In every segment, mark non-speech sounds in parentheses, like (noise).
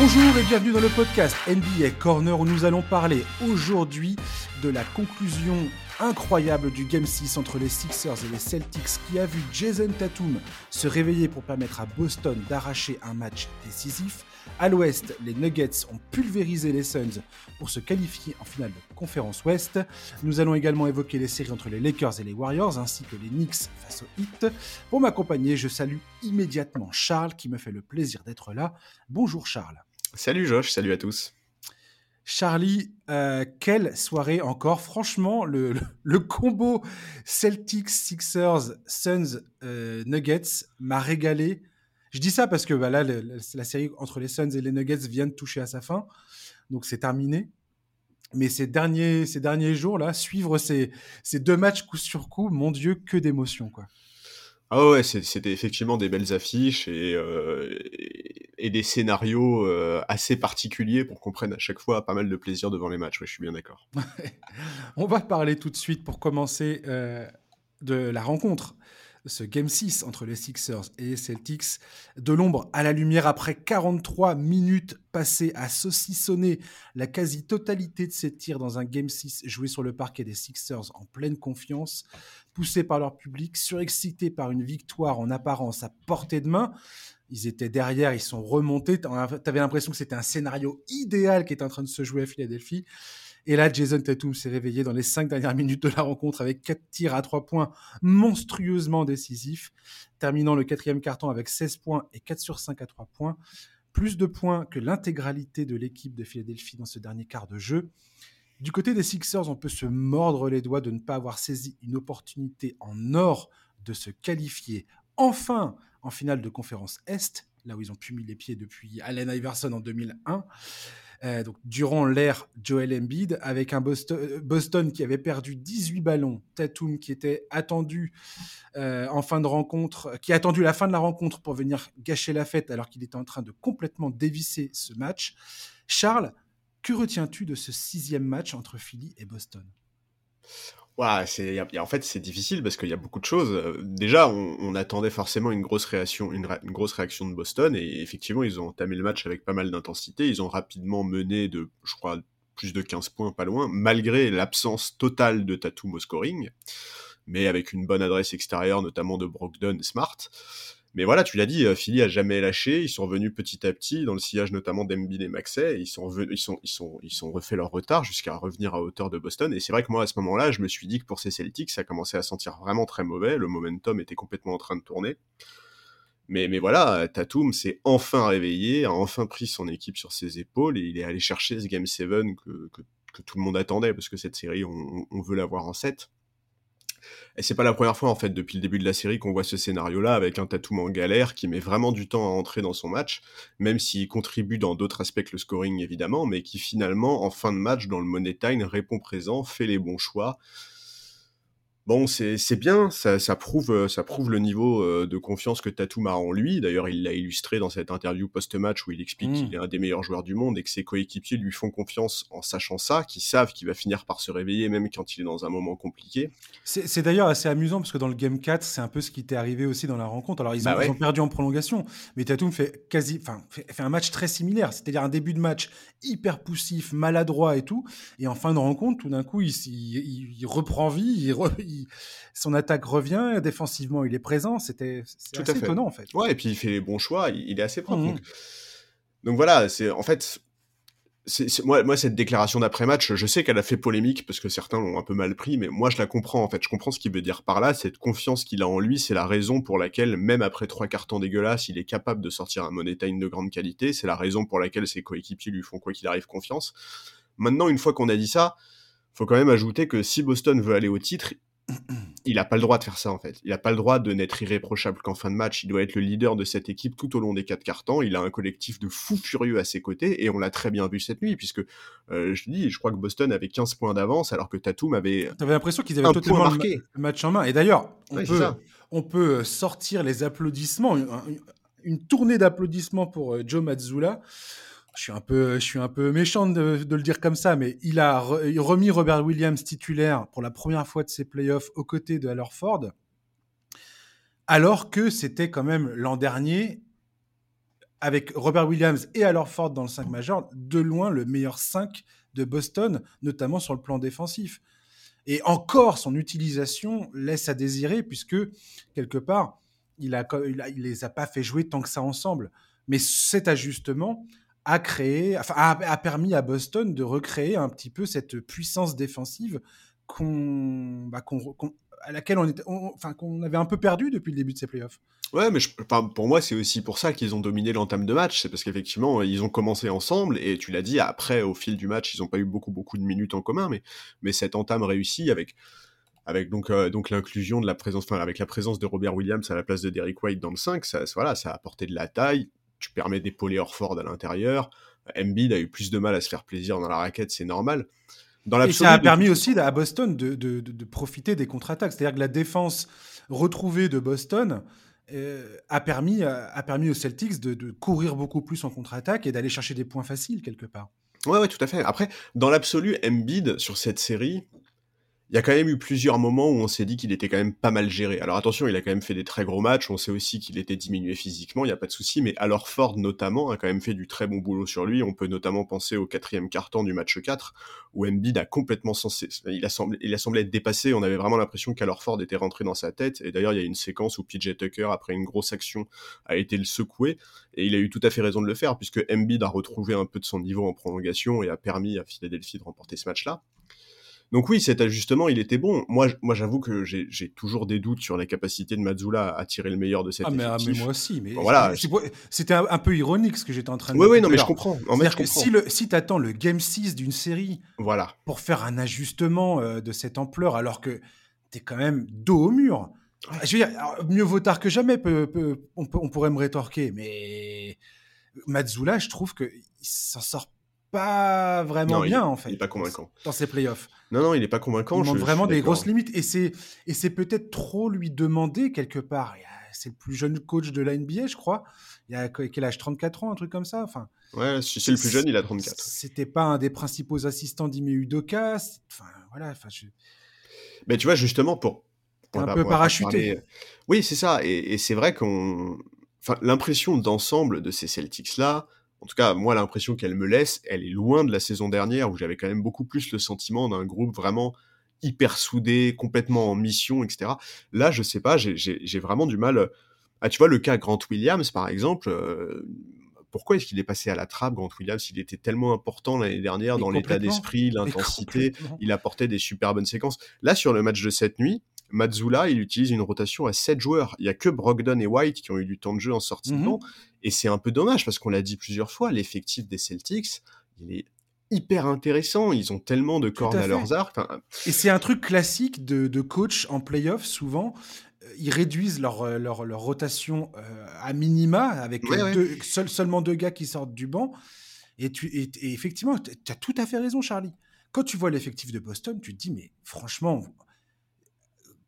Bonjour et bienvenue dans le podcast NBA Corner où nous allons parler aujourd'hui de la conclusion incroyable du Game 6 entre les Sixers et les Celtics qui a vu Jason Tatum se réveiller pour permettre à Boston d'arracher un match décisif. À l'ouest, les Nuggets ont pulvérisé les Suns pour se qualifier en finale de conférence ouest. Nous allons également évoquer les séries entre les Lakers et les Warriors ainsi que les Knicks face aux Heat. Pour m'accompagner, je salue immédiatement Charles qui me fait le plaisir d'être là. Bonjour Charles. Salut Josh, salut à tous. Charlie, euh, quelle soirée encore. Franchement, le, combo Celtics, Sixers, Suns, euh, Nuggets m'a régalé. Je dis ça parce que bah, là, la série entre les Suns et les Nuggets vient de toucher à sa fin. Donc c'est terminé. Mais ces derniers, ces derniers jours-là, suivre ces, ces deux matchs coup sur coup, mon Dieu, que d'émotions. quoi. Ah ouais, c'était effectivement des belles affiches et, euh, des scénarios euh, assez particuliers pour qu'on prenne à chaque fois pas mal de plaisir devant les matchs. Ouais, je suis bien d'accord. (laughs) On va parler tout de suite pour commencer euh, de la rencontre ce Game 6 entre les Sixers et les Celtics, de l'ombre à la lumière après 43 minutes passées à saucissonner la quasi-totalité de ces tirs dans un Game 6 joué sur le parquet des Sixers en pleine confiance, poussés par leur public, surexcités par une victoire en apparence à portée de main. Ils étaient derrière, ils sont remontés. Tu avais l'impression que c'était un scénario idéal qui était en train de se jouer à Philadelphie. Et là, Jason Tatum s'est réveillé dans les cinq dernières minutes de la rencontre avec quatre tirs à trois points monstrueusement décisifs, terminant le quatrième carton avec 16 points et 4 sur 5 à 3 points. Plus de points que l'intégralité de l'équipe de Philadelphie dans ce dernier quart de jeu. Du côté des Sixers, on peut se mordre les doigts de ne pas avoir saisi une opportunité en or de se qualifier enfin en finale de conférence Est, là où ils ont pu mis les pieds depuis Allen Iverson en 2001. Euh, donc, durant l'ère Joel Embiid, avec un euh, Boston, qui avait perdu 18 ballons, Tatum qui était attendu euh, qui a attendu la fin de la rencontre pour venir gâcher la fête alors qu'il était en train de complètement dévisser ce match. Charles, que retiens-tu de ce sixième match entre Philly et Boston? En fait, c'est difficile parce qu'il y a beaucoup de choses. Euh, déjà, on, attendait forcément une grosse réaction, une, grosse réaction de Boston, et effectivement, ils ont entamé le match avec pas mal d'intensité. Ils ont rapidement mené de, je crois, plus de 15 points, pas loin, malgré l'absence totale de Tatum au scoring, mais avec une bonne adresse extérieure, notamment de Brogdon et Smart. Mais voilà, tu l'as dit, euh, Philly a jamais lâché. Ils sont revenus petit à petit dans le sillage notamment d'Embiid et Maxey. Ils sont ils sont, refait leur retard jusqu'à revenir à hauteur de Boston. Et c'est vrai que moi à ce moment-là, je me suis dit que pour ces Celtics, ça commençait à sentir vraiment très mauvais. Le momentum était complètement en train de tourner. Mais, mais voilà, Tatum s'est enfin réveillé, a enfin pris son équipe sur ses épaules et il est allé chercher ce Game 7 que, tout le monde attendait parce que cette série, on, on veut l'avoir en 7. Et c'est pas la première fois, en fait, depuis le début de la série qu'on voit ce scénario-là avec un Tatum en galère qui met vraiment du temps à entrer dans son match, même s'il contribue dans d'autres aspects que le scoring, évidemment, mais qui finalement, en fin de match, dans le Money Time, répond présent, fait les bons choix, Bon, c'est bien, ça, ça, prouve, euh, ça prouve le niveau euh, de confiance que Tatum a en lui. D'ailleurs, il l'a illustré dans cette interview post-match où il explique qu'il mmh. est un des meilleurs joueurs du monde et que ses coéquipiers lui font confiance en sachant ça, qu'ils savent qu'il va finir par se réveiller même quand il est dans un moment compliqué. C'est d'ailleurs assez amusant parce que dans le Game 4, c'est un peu ce qui t'est arrivé aussi dans la rencontre. Alors, ils, bah ont, perdu en prolongation, mais Tatum fait, quasi, fait, fait un match très similaire, c'est-à-dire un début de match hyper poussif, maladroit et tout. Et en fin de rencontre, tout d'un coup, il, il, reprend vie, il son attaque revient, défensivement il est présent, c'était assez étonnant en fait. Ouais, et puis il fait les bons choix, il, est assez propre. Mmh. Donc, voilà, c'est en fait, moi, moi, cette déclaration d'après-match, je sais qu'elle a fait polémique parce que certains l'ont un peu mal pris, mais moi je la comprends en fait. Je comprends ce qu'il veut dire par là. Cette confiance qu'il a en lui, c'est la raison pour laquelle, même après trois cartons dégueulasses, il est capable de sortir un money time de grande qualité. C'est la raison pour laquelle ses coéquipiers lui font quoi qu'il arrive confiance. Maintenant, une fois qu'on a dit ça, faut quand même ajouter que si Boston veut aller au titre, il n'a pas le droit de faire ça en fait. Il n'a pas le droit de n'être irréprochable qu'en fin de match. Il doit être le leader de cette équipe tout au long des quatre cartons. Il a un collectif de fous furieux à ses côtés et on l'a très bien vu cette nuit puisque euh, je dis, je crois que Boston avait 15 points d'avance alors que Tatum avait. T'avais l'impression qu'ils avaient totalement marqué. le match en main. Et d'ailleurs, on, peut, sortir les applaudissements, une, tournée d'applaudissements pour euh, Joe Mazzulla je suis un peu, je suis un peu méchant de, le dire comme ça, mais il a remis Robert Williams titulaire pour la première fois de ses playoffs aux côtés de Ford, alors que c'était quand même l'an dernier avec Robert Williams et alors Ford dans le 5 majeur, de loin le meilleur 5 de Boston, notamment sur le plan défensif. Et encore, son utilisation laisse à désirer, puisque quelque part, il a, il, les a pas fait jouer tant que ça ensemble. Mais cet ajustement a créé, a, permis à Boston de recréer un petit peu cette puissance défensive qu'on, bah, à laquelle on, était, enfin, qu'on avait un peu perdu depuis le début de ces playoffs. Ouais, mais pour moi, c'est aussi pour ça qu'ils ont dominé l'entame de match. C'est parce qu'effectivement, ils ont commencé ensemble et tu l'as dit, après, au fil du match, ils n'ont pas eu beaucoup, beaucoup de minutes en commun, mais, mais cette entame réussie avec, avec donc, euh, donc l'inclusion de la présence, enfin, avec la présence de Robert Williams à la place de Derrick White dans le 5, ça, voilà, ça a apporté de la taille. Tu permets d'épauler Orford à l'intérieur. Embiid a eu plus de mal à se faire plaisir dans la raquette, c'est normal. Dans et ça a permis aussi à Boston de, de, de profiter des contre-attaques. C'est-à-dire que la défense retrouvée de Boston, euh, a, permis, a permis aux Celtics de, courir beaucoup plus en contre-attaque et d'aller chercher des points faciles quelque part. Ouais, ouais, tout à fait. Après, dans l'absolu, Embiid, sur cette série, il y a quand même eu plusieurs moments où on s'est dit qu'il était quand même pas mal géré. Alors attention, il a quand même fait des très gros matchs, on sait aussi qu'il était diminué physiquement, il n'y a pas de souci, mais alors Ford notamment a quand même fait du très bon boulot sur lui. On peut notamment penser au quatrième carton du match 4, où Embiid a complètement censé, il a semblé, il a semblé être dépassé, on avait vraiment l'impression qu'alors Ford était rentré dans sa tête, et d'ailleurs il y a une séquence où PJ Tucker, après une grosse action, a été le secoué, et il a eu tout à fait raison de le faire, puisque Embiid a retrouvé un peu de son niveau en prolongation et a permis à Philadelphie de remporter ce match-là. Donc oui, cet ajustement, il était bon. Moi, moi j'avoue que j'ai toujours des doutes sur la capacité de Mazzula à tirer le meilleur de cette ah, mais, ah, mais, moi aussi. Mais voilà. C'était un, peu ironique ce que j'étais en train de dire. Oui, oui, non, mais je comprends. En fait, si, si tu attends le Game 6 d'une série voilà. pour faire un ajustement euh, de cette ampleur, alors que tu es quand même dos au mur, je veux dire, mieux vaut tard que jamais, on, on, pourrait me rétorquer, mais Mazzula, je trouve qu'il s'en sort pas vraiment bien, en fait. Il est pas convaincant. Dans ses playoffs. Non, non, il n'est pas convaincant. Il montre vraiment des grosses limites. Et c'est, et c'est peut-être trop lui demander quelque part. C'est le plus jeune coach de la NBA, je crois. Il a quel âge? 34 ans, un truc comme ça? Enfin, Ouais, si c'est le plus jeune, il a 34. C'était pas un des principaux assistants d'Ime Udoka. Enfin, voilà. Enfin, Mais tu vois, justement, pour. un peu parachuté. Oui, c'est ça. Et, et c'est vrai qu'on. Enfin, l'impression d'ensemble de ces Celtics-là, en tout cas, moi, l'impression qu'elle me laisse, elle est loin de la saison dernière où j'avais quand même beaucoup plus le sentiment d'un groupe vraiment hyper soudé, complètement en mission, etc. Là, je sais pas, j'ai vraiment du mal. Ah, tu vois, le cas Grant Williams, par exemple, euh, pourquoi est-ce qu'il est passé à la trappe, Grant Williams? Il était tellement important l'année dernière dans l'état d'esprit, l'intensité, il apportait des super bonnes séquences. Là, sur le match de cette nuit, Mazzula, il utilise une rotation à 7 joueurs. Il y a que Brogdon et White qui ont eu du temps de jeu en sortie de mhm. banc. Et c'est un peu dommage parce qu'on l'a dit plusieurs fois, l'effectif des Celtics, il est hyper intéressant. Ils ont tellement de cordes à, leurs arcs. Et c'est un truc classique de, coach en playoff, souvent. Euh, ils réduisent leur, euh, leur, leur rotation euh, à minima avec seulement deux gars qui sortent du banc. Et, tu, et, effectivement, tu as tout à fait raison, Charlie. Quand tu vois l'effectif de Boston, tu te dis, mais franchement,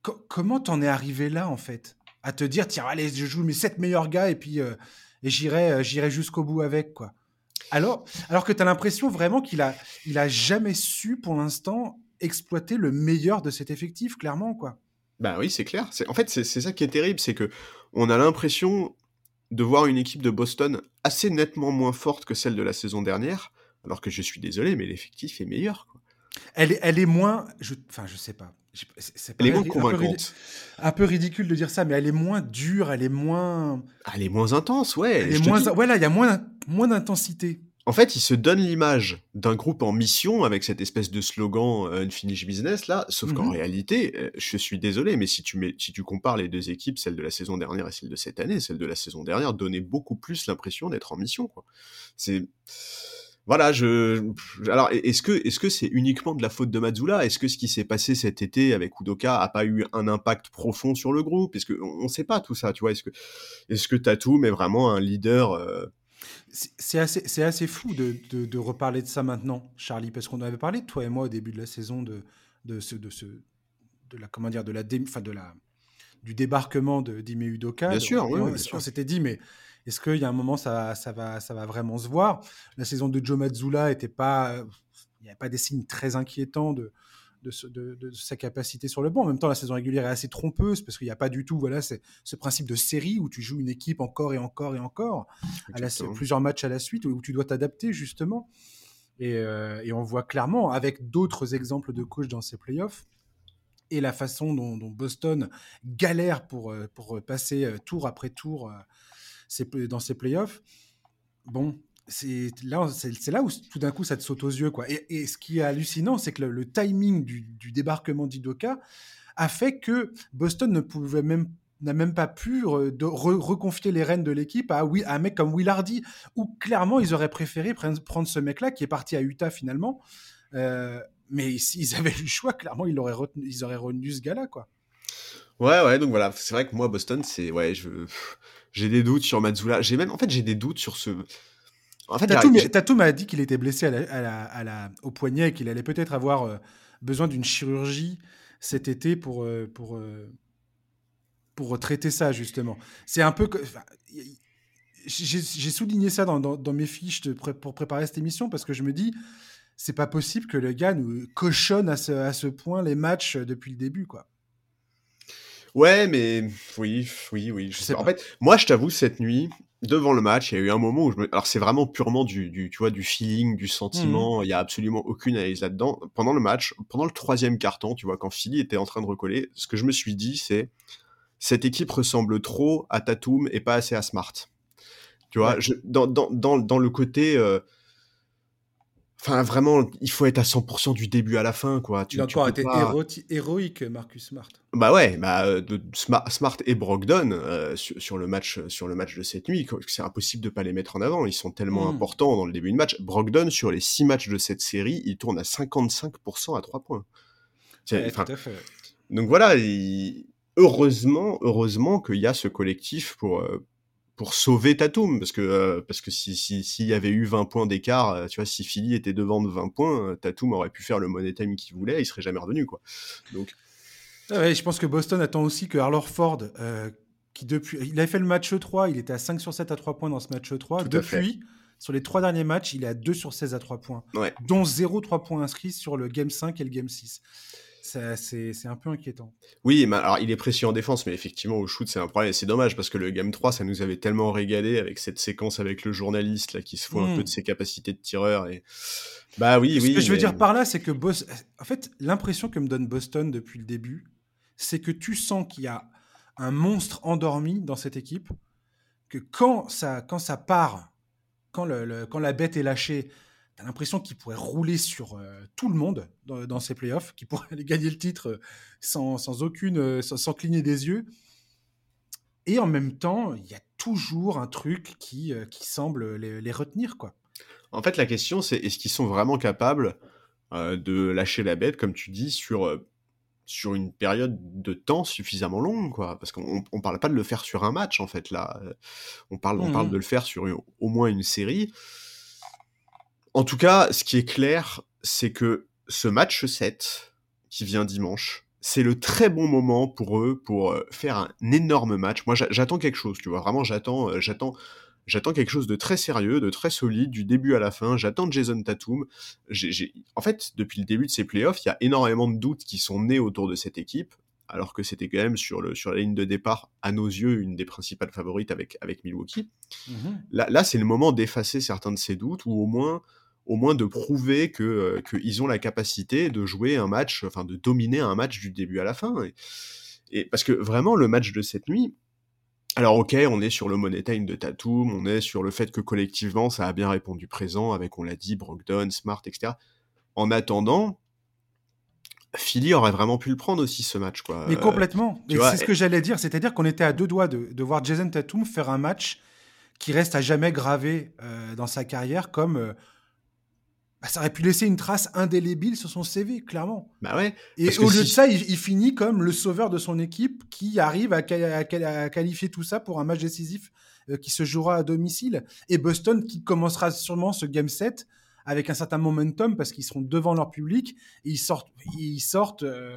comment t'en es arrivé là, en fait? À te dire, tiens, allez, je joue mes sept meilleurs gars et puis et j'irai, euh, j'irai jusqu'au bout avec, quoi. Alors, alors que tu as l'impression vraiment qu'il a, il a jamais su, pour l'instant, exploiter le meilleur de cet effectif, clairement, quoi. Bah oui, c'est clair. C'est, en fait, c'est, ça qui est terrible, c'est que on a l'impression de voir une équipe de Boston assez nettement moins forte que celle de la saison dernière, alors que je suis désolé, mais l'effectif est meilleur. Quoi. Elle, elle est moins, je, enfin, je sais pas. C'est elle est moins convaincante. Un peu, ridicule de dire ça, mais elle est moins dure, elle est moins. Ah, elle est moins intense, ouais. Elle est moins. Voilà, il y a moins, moins d'intensité. En fait, il se donne l'image d'un groupe en mission avec cette espèce de slogan euh, Unfinished Business là, sauf qu'en mhm. réalité, euh, je suis désolé, mais si tu, mets, si tu compares les deux équipes, celle de la saison dernière et celle de cette année, celle de la saison dernière donnait beaucoup plus l'impression d'être en mission. Quoi. C'est voilà, je. Alors, est-ce que est-ce que c'est uniquement de la faute de Mazzula Est-ce que ce qui s'est passé cet été avec Udoka a pas eu un impact profond sur le groupe? Est-ce que on ne sait pas tout ça, tu vois? Est-ce que est-ce que Tatum est vraiment un leader euh? C'est assez, c'est assez fou de, de, reparler de ça maintenant, Charlie, parce qu'on avait parlé, toi et moi, au début de la saison, de, de, ce, de, ce, de la, comment dire, de la, de la, du débarquement de d'Ime Udoka. Bien sûr, oui, on, on s'était dit, mais est-ce qu'il y a un moment, ça, ça, va, ça va vraiment se voir? La saison de Joe Mazzulla était pas. Il n'y avait pas des signes très inquiétants de, de, sa capacité sur le banc. En même temps, la saison régulière est assez trompeuse parce qu'il n'y a pas du tout voilà, ce principe de série où tu joues une équipe encore et encore et encore, à plusieurs matchs à la suite, où tu dois t'adapter justement. Et, euh, et, on voit clairement, avec d'autres exemples de coach dans ces playoffs, et la façon dont, Boston galère pour, euh, pour passer euh, tour après tour dans ces playoffs, bon, c'est là, là où tout d'un coup ça te saute aux yeux. Quoi. Et, ce qui est hallucinant, c'est que le, timing du, débarquement d'Idoka a fait que Boston ne pouvait même n'a même pas pu reconfier les rênes de l'équipe à, à, un mec comme Will Hardy, où clairement ils auraient préféré prendre ce mec-là qui est parti à Utah finalement. Euh, mais s'ils avaient eu le choix, clairement ils auraient retenu, ils auraient retenu ce gars-là, quoi. Ouais, ouais, donc voilà, c'est vrai que moi Boston, c'est ouais, je j'ai des doutes sur Mazzula. J'ai même, en fait, j'ai des doutes sur ce en fait, Tatum, m'a dit qu'il était blessé à la, au poignet et qu'il allait peut-être avoir euh, besoin d'une chirurgie cet été pour, euh, pour, euh, pour traiter ça, justement. C'est un peu. J'ai souligné ça dans, dans, mes fiches de pour préparer cette émission parce que je me dis, c'est pas possible que le gars nous cochonne à ce, à ce point les matchs depuis le début, quoi. Ouais, mais oui, oui, oui. Je sais En fait, moi, je t'avoue, cette nuit, devant le match, il y a eu un moment où je me... Alors c'est vraiment purement du, du, tu vois, du feeling, du sentiment, mmh. il y a absolument aucune analyse là-dedans. Pendant le match, pendant le troisième carton, tu vois, quand Philly était en train de recoller, ce que je me suis dit, c'est cette équipe ressemble trop à Tatum et pas assez à Smart. Tu vois, je, dans, dans, dans, dans, le côté... Euh, Enfin, vraiment, il faut être à 100% du début à la fin, quoi. Tu, il a encore été héroïque, Marcus Smart. Bah ouais, bah, euh, de Smart et Brogdon euh, sur, le match, sur le match de cette nuit, c'est impossible de pas les mettre en avant. Ils sont tellement hmm. importants dans le début de match. Brogdon, sur les six matchs de cette série, il tourne à 55% à 3 points. Ouais, tout à fait. Donc voilà, heureusement, heureusement qu'il y a ce collectif pour, euh, pour sauver Tatum parce que euh, parce que si s'il y avait eu 20 points d'écart euh, tu vois si Philly était devant de 20 points euh, Tatum aurait pu faire le money time qu'il voulait il serait jamais revenu quoi. Donc ah je pense que Boston attend aussi que Arlor Ford qui depuis il avait fait le match 3 il était à 5 sur 7 à 3 points dans ce match 3 depuis sur les trois derniers matchs il est à 2 sur 16 à 3 points dont 0 3 points inscrits sur le game 5 et le game 6 c'est un peu inquiétant. Oui, mais alors il est précieux en défense, mais effectivement au shoot c'est un problème. C'est dommage parce que le Game 3 ça nous avait tellement régalé avec cette séquence avec le journaliste là qui se fout un peu hmm. de ses capacités de tireur et bah oui, oui. Ce que je veux dire par là, c'est que Boston... en fait l'impression que me donne Boston depuis le début, c'est que tu sens qu'il y a un monstre endormi dans cette équipe, que quand ça quand ça part, quand le, quand la bête est lâchée l'impression qu'il pourrait rouler sur euh, tout le monde dans, ces playoffs, qu'il pourrait (laughs) aller gagner le titre euh, sans, sans aucune, euh, sans, cligner des yeux. Et en même temps, il y a toujours un truc qui, qui semble les, retenir, quoi. En fait, la question, c'est est-ce qu'ils sont vraiment capables de lâcher la bête, comme tu dis, sur sur une période de temps suffisamment longue, quoi? Parce qu'on ne parle pas de le faire sur un match, en fait, là. On parle, on parle mmh. de le faire sur au moins une série. En tout cas, ce qui est clair, c'est que ce match 7, qui vient dimanche, c'est le très bon moment pour eux pour euh, faire un énorme match. Moi, j'attends quelque chose, tu vois. Vraiment, j'attends, euh, j'attends, j'attends quelque chose de très sérieux, de très solide, du début à la fin. J'attends Jason Tatum. En fait, depuis le début de ces playoffs, il y a énormément de doutes qui sont nés autour de cette équipe, alors que c'était quand même sur, le, sur la ligne de départ, à nos yeux, une des principales favorites avec, avec Milwaukee. Mmh là, là c'est le moment d'effacer certains de ces doutes, ou au moins au moins de prouver que euh, qu'ils ont la capacité de jouer un match, enfin de dominer un match du début à la fin. Et, parce que vraiment le match de cette nuit, alors ok, on est sur le money time de Tatum, on est sur le fait que collectivement ça a bien répondu présent avec, on l'a dit, Brogdon, Smart, etc. En attendant, Philly aurait vraiment pu le prendre aussi ce match, quoi. Mais complètement. c'est ce que j'allais dire, c'est-à-dire qu'on était à deux doigts de, voir Jason Tatum faire un match qui reste à jamais gravé euh, dans sa carrière comme euh, bah, ça aurait pu laisser une trace indélébile sur son CV, clairement. Bah ouais. Et au lieu de ça, il, finit comme le sauveur de son équipe qui arrive à, qualifier tout ça pour un match décisif euh, qui se jouera à domicile. Et Boston qui commencera sûrement ce game set avec un certain momentum parce qu'ils seront devant leur public et ils sortent, ils sortent, euh,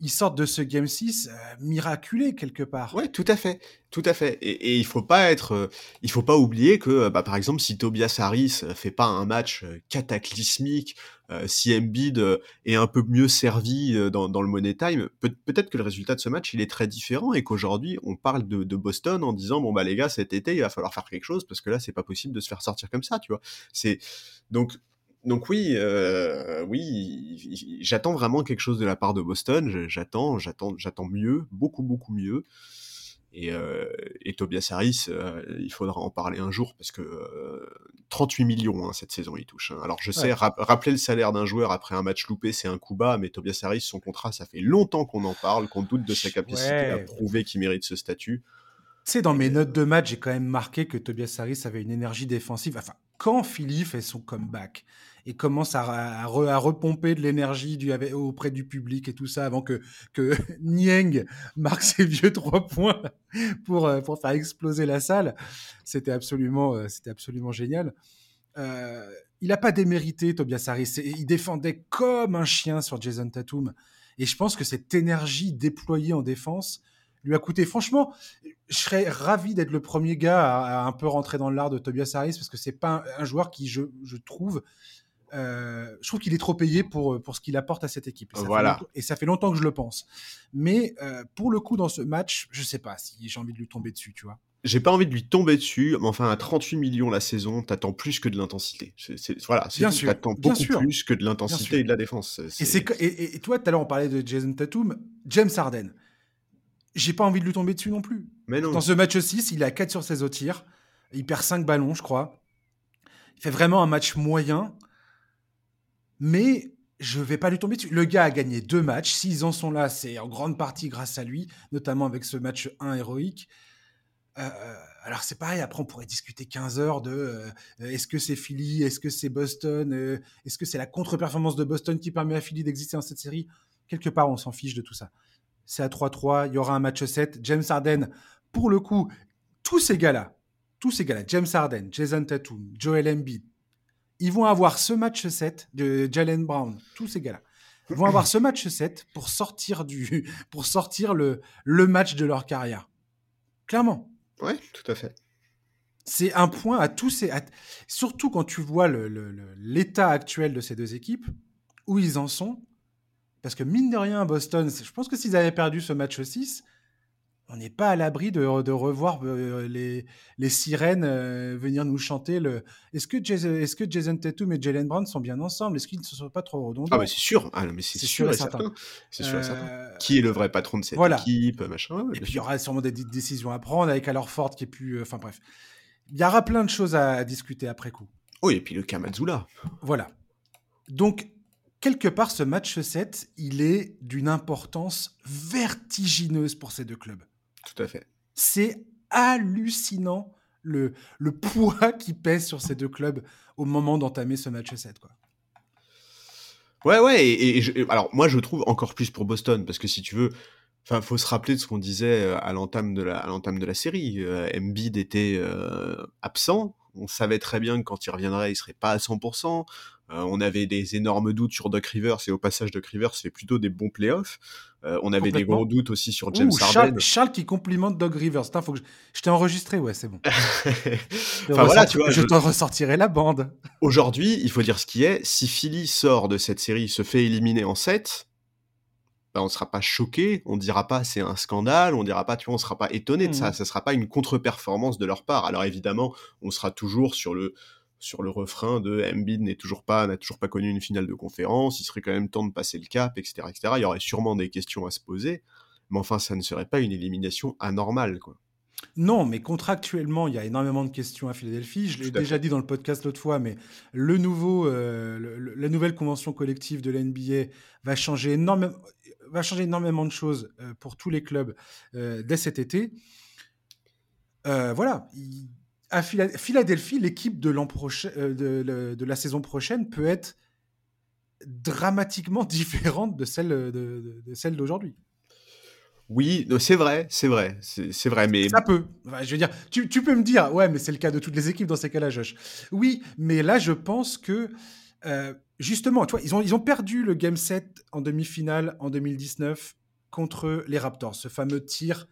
ils sortent de ce Game 6 euh, quelque part. Ouais, tout à fait, tout à fait. Et, il faut pas être, euh, il faut pas oublier que, euh, bah, par exemple, si Tobias Harris fait pas un match cataclysmique, si Embiid est un peu mieux servi dans, le Money Time, peut- peut-être que le résultat de ce match il est très différent et qu'aujourd'hui on parle de, de Boston en disant bon bah les gars cet été il va falloir faire quelque chose parce que là c'est pas possible de se faire sortir comme ça, tu vois. C'est donc donc oui, euh, oui, j'attends vraiment quelque chose de la part de Boston. J'attends, j'attends, j'attends mieux, beaucoup, beaucoup mieux. Et, euh, et Tobias Harris, euh, il faudra en parler un jour parce que 38 millions hein, cette saison il touche. Hein. Alors je sais, Ouais. rappeler le salaire d'un joueur après un match loupé, c'est un coup bas, mais Tobias Harris, son contrat, ça fait longtemps qu'on en parle, qu'on doute de sa capacité à prouver qu'il mérite ce statut. Tu sais, dans mes notes de match, j'ai quand même marqué que Tobias Harris avait une énergie défensive. Enfin, quand Philly fait son comeback et commence à, re- à repomper de l'énergie auprès du public et tout ça, avant que, que (laughs) Niang marque ses vieux trois points (laughs) pour, euh, pour faire exploser la salle, c'était absolument, euh, c'était absolument génial. Euh, il n'a pas démérité, Tobias Harris. Il défendait comme un chien sur Jason Tatum. Et je pense que cette énergie déployée en défense lui a coûté. Franchement, je serais ravi d'être le premier gars à, à un peu rentrer dans l'art de Tobias Harris parce que c'est pas un, un joueur qui, je, je trouve, euh, je trouve qu'il est trop payé pour, pour ce qu'il apporte à cette équipe. Et ça, Voilà. fait longtemps, et ça fait longtemps que je le pense. Mais euh, pour le coup, dans ce match, je sais pas si j'ai envie de lui tomber dessus, tu vois. J'ai pas envie de lui tomber dessus, mais enfin à 38 millions la saison, t'attends plus que de l'intensité. Voilà, t'attends beaucoup sûr. plus que de l'intensité et de la défense. Et, et, et- toi, tout à l'heure, on parlait de Jason Tatum, James Harden. J'ai pas envie de lui tomber dessus non plus. Mais non. Dans ce match 6, il est à 4 sur ses autres tirs. Il perd 5 ballons, je crois. Il fait vraiment un match moyen. Mais je vais pas lui tomber dessus. Le gars a gagné deux matchs. S'ils en sont là, c'est en grande partie grâce à lui, notamment avec ce match 1 héroïque. Euh, alors c'est pareil, après on pourrait discuter 15 heures de euh, est-ce que c'est Philly, est-ce que c'est Boston, euh, est-ce que c'est la contre-performance de Boston qui permet à Philly d'exister dans cette série? Quelque part, on s'en fiche de tout ça. C'est à 3-3, il y aura un match 7. James Harden, pour le coup, tous ces gars-là, tous ces gars-là, James Harden, Jason Tatum, Joel Embiid, ils vont avoir ce match 7 de Jalen Brown, tous ces gars-là, ils vont avoir ce match 7 pour sortir, du, (laughs) pour sortir le, le match de leur carrière. Clairement. Ouais, tout à fait. C'est un point à tous ces. à- surtout quand tu vois le- le- le- l'état actuel de ces deux équipes, où ils en sont. Parce que mine de rien, Boston, je pense que s'ils avaient perdu ce match 6, on n'est pas à l'abri de, de revoir euh, les, les sirènes euh, venir nous chanter le. Est-ce que, Jason, que Jason Tatum et Jalen Brown sont bien ensemble? Est-ce qu'ils ne sont pas trop redondants? Ah, mais c'est sûr. Ah, non, mais c'est sûr, sûr et certain. certain. C'est sûr et certain. Euh, Qui est le vrai patron de cette voilà. équipe, machin. ouais, Et puis il y aura sûrement des, décisions à prendre avec alors Ford qui est plus. Enfin bref. Il y aura plein de choses à- à discuter après coup. Oui, et puis le Kamazula. Voilà. Donc, quelque part, ce match 7, il est d'une importance vertigineuse pour ces deux clubs. Tout à fait. C'est hallucinant le, le poids (laughs) qui pèse sur ces deux clubs au moment d'entamer ce match 7. Quoi. Ouais, ouais, et, alors moi je trouve encore plus pour Boston, parce que si tu veux, enfin, faut se rappeler de ce qu'on disait euh, à l'entame de la, à l'entame de la série. Euh, Embiid était euh, absent, on savait très bien que quand il reviendrait, il serait pas à 100%. Euh, on avait des énormes doutes sur Doc Rivers, et au passage Doc Rivers fait plutôt des bons playoffs. Euh, on avait des gros doutes aussi sur James Ouh, Harden. Charles, Charles qui complimente Doug Rivers. Putain, faut que je... je t'ai enregistré, ouais, c'est bon. (laughs) Enfin voilà, tu vois, je je- t'en ressortirai la bande. Aujourd'hui, il faut dire ce qui est. Si Philly sort de cette série, se fait éliminer en 7, ben on ne sera pas choqué, on ne dira pas c'est un scandale, on dira pas, tu vois, on sera pas étonné de ça. Mhm. Ça sera pas une contre-performance de leur part. Alors évidemment, on sera toujours sur le sur le refrain de Embiid n'est toujours pas n'a toujours pas connu une finale de conférence, il serait quand même temps de passer le cap, etc., etc. Il y aurait sûrement des questions à se poser, mais enfin, ça ne serait pas une élimination anormale, quoi. Non, mais contractuellement, il y a énormément de questions à Philadelphie. Je l'ai déjà dit dans le podcast l'autre fois, mais le nouveau, euh, le- le- la nouvelle convention collective de l'NBA va changer énormément, va changer énormément de choses euh, pour tous les clubs euh, dès cet été. Voilà. Il- à Phila- Philadelphie, l'équipe de euh, de, de- la saison prochaine peut être dramatiquement (laughs) différente de celle de, de- celle d'aujourd'hui. Oui, c'est vrai, c'est vrai, c'est c'est vrai, mais Ça peut. Enfin, je veux dire, tu, tu peux me dire, ouais, mais c'est le cas de toutes les équipes dans ces cas-là, Josh. Oui, mais là, je pense que, euh, justement, tu vois, ils ont, ils ont perdu le Game 7 en demi-finale en 2019 contre les Raptors, ce fameux tir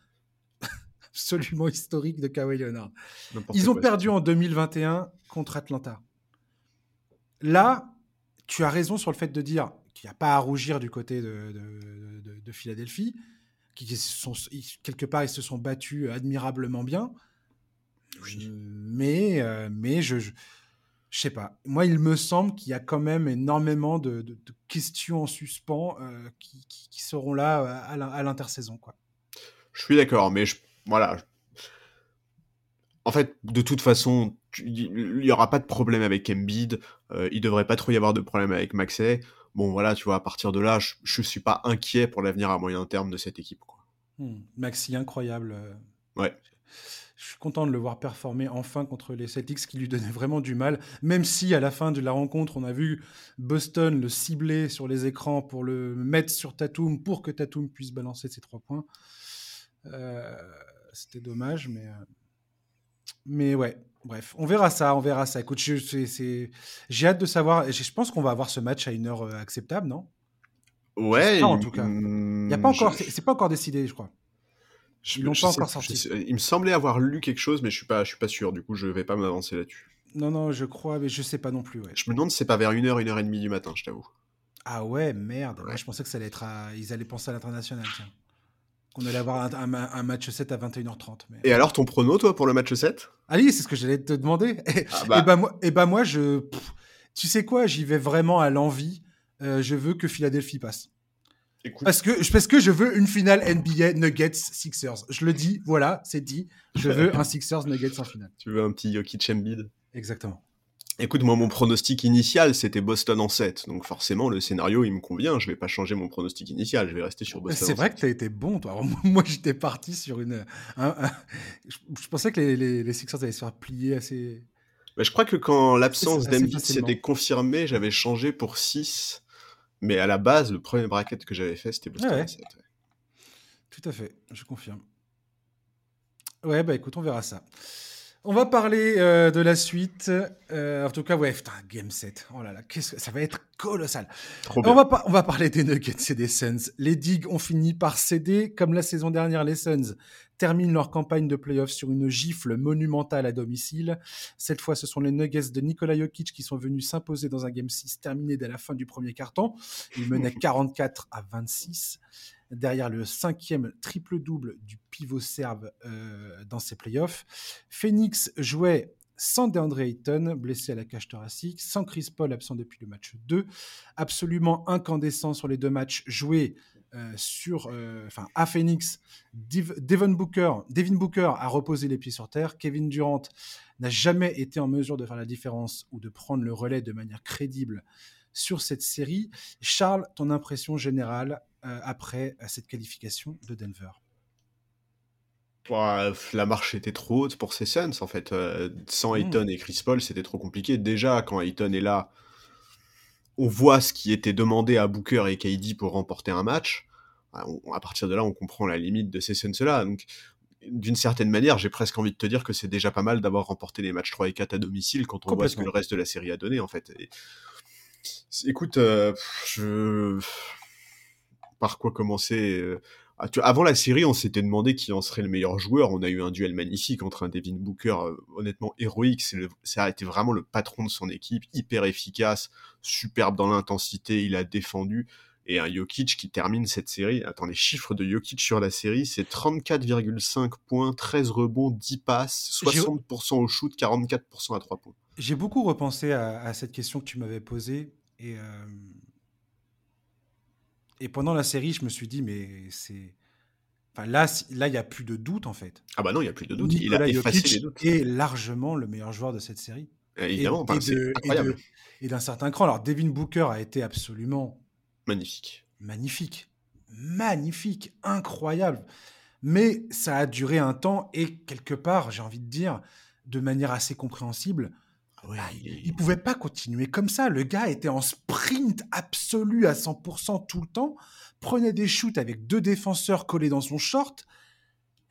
absolument (laughs) historique de Kawhi Leonard. Ils ont perdu en 2021 contre Atlanta. Là, tu as raison sur le fait de dire qu'il n'y a pas à rougir du côté de, de, Philadelphie, qui sont, quelque part ils se sont battus admirablement bien. Mais, euh, mais je, je, sais pas. Moi, il me semble qu'il y a quand même énormément de, questions en suspens euh, qui, seront là euh, à l'intersaison. quoi. Je suis d'accord, mais je, voilà. En fait, de toute façon, il n'y aura pas de problème avec Embiid. Euh, il devrait pas trop y avoir de problème avec Maxey. Bon, voilà, tu vois, à partir de là, je ne suis pas inquiet pour l'avenir à moyen terme de cette équipe. Quoi. Hmm. Maxi, incroyable. Ouais. Je suis content de le voir performer enfin contre les Celtics qui lui donnaient vraiment du mal. Même si à la fin de la rencontre, on a vu Boston le cibler sur les écrans pour le mettre sur Tatum pour que Tatum puisse balancer ses trois points. Euh, c'était dommage, mais. Euh, mais ouais, bref, on verra ça, on verra ça. Écoute, j'ai hâte de savoir. Je pense qu'on va avoir ce match à une heure euh, acceptable, non? Ouais. en tout cas. Il y a pas encore, c'est pas encore décidé, je crois. Ils l'ont pas encore sorti. il me semblait avoir lu quelque chose, mais je suis pas, je suis pas sûr. Du coup, je vais pas m'avancer là-dessus. Non, non, je crois, mais je sais pas non plus. Ouais. Je me demande si c'est pas vers 1h, 1h30 du matin, je t'avoue. Ah ouais, merde. Moi, je pensais que ça allait être Ils allaient penser à l'international, tiens. On allait avoir un, match 7 à 21h30. Mais... Et alors, ton prono, toi, pour le match 7 Ali, c'est ce que j'allais te demander. Et, ah bah. bah. moi, et bah moi, je. tu sais quoi, j'y vais vraiment à l'envie. Euh, je veux que Philadelphie passe. Parce, que, parce que je veux une finale NBA Nuggets Sixers. Je le dis, voilà, c'est dit. Je (laughs) veux un Sixers Nuggets en finale. Tu veux un petit Jokic Embiid? Exactement. Écoute, moi, mon pronostic initial, c'était Boston en 7. Donc forcément, le scénario, il me convient. Je vais pas changer mon pronostic initial. Je vais rester sur Boston. C'est vrai que tu as été bon, toi. moi, (laughs) j'étais parti sur une. Je, pensais que les, les, Sixers allaient se faire plier assez. Mais je crois que quand l'absence d'Embiid s'était confirmée, j'avais changé pour 6. Mais à la base, le premier bracket que j'avais fait, c'était Boston en 7. Tout à fait, je confirme. Ouais, bah écoute, on verra ça. On va parler euh, de la suite. Euh, en tout cas, ouais, putain, Game 7. Oh là là, qu'est-ce que ça va être colossal. on, va on va parler des Nuggets et des Suns. Les Digs ont fini par céder. Comme la saison dernière, les Suns terminent leur campagne de playoffs sur une gifle monumentale à domicile. Cette fois, ce sont les Nuggets de Nikola Jokic qui sont venus s'imposer dans un Game 6 terminé dès la fin du premier quart-temps. Ils menaient (laughs) 44 à 26 derrière le cinquième triple-double du pivot serbe euh, dans ses playoffs. Phoenix jouait sans DeAndre Ayton, blessé à la cage thoracique, sans Chris Paul, absent depuis le match 2, absolument incandescent sur les deux matchs joués euh, sur, euh, à Phoenix. Devin Booker, Devin Booker a reposé les pieds sur terre. Kevin Durant n'a jamais été en mesure de faire la différence ou de prendre le relais de manière crédible sur cette série. Charles, ton impression générale après euh, cette qualification de Denver? La marche était trop haute pour ces Suns, en fait. Euh, sans mmh. Ayton et Chris Paul, c'était trop compliqué. Déjà, quand Ayton est là, on voit ce qui était demandé à Booker et KD pour remporter un match. Ah, à partir de là, on comprend la limite de ces Suns-là. Donc, d'une certaine manière, j'ai presque envie de te dire que c'est déjà pas mal d'avoir remporté les matchs 3 et 4 à domicile quand on voit ce que le reste de la série a donné, en fait. Écoute, je par quoi commencer euh, ah, Avant la série, on s'était demandé qui en serait le meilleur joueur. On a eu un duel magnifique entre un Devin Booker, euh, honnêtement héroïque. ça a été vraiment le patron de son équipe, hyper efficace, superbe dans l'intensité. Il a défendu. Et un Jokic qui termine cette série. Attends, les chiffres de Jokic sur la série, c'est 34,5 points, 13 rebonds, 10 passes, 60% au shoot, 44% à 3 points. J'ai beaucoup repensé à, cette question que tu m'avais posée. Et euh, et pendant la série, je me suis dit, mais c'est. Enfin, là, là, il n'y a plus de doute, en fait. Ah bah non, il n'y a plus de doute. il a effacé les doutes. est largement le meilleur joueur de cette série. évidemment, c'est incroyable. Et d'un certain cran. Alors, Devin Booker a été absolument... Magnifique. Magnifique. Magnifique. Incroyable. Mais ça a duré un temps et quelque part, j'ai envie de dire, de manière assez compréhensible, ah bah, il, ne pouvait pas continuer comme ça. Le gars était en sprint absolu à 100% tout le temps, prenait des shoots avec deux défenseurs collés dans son short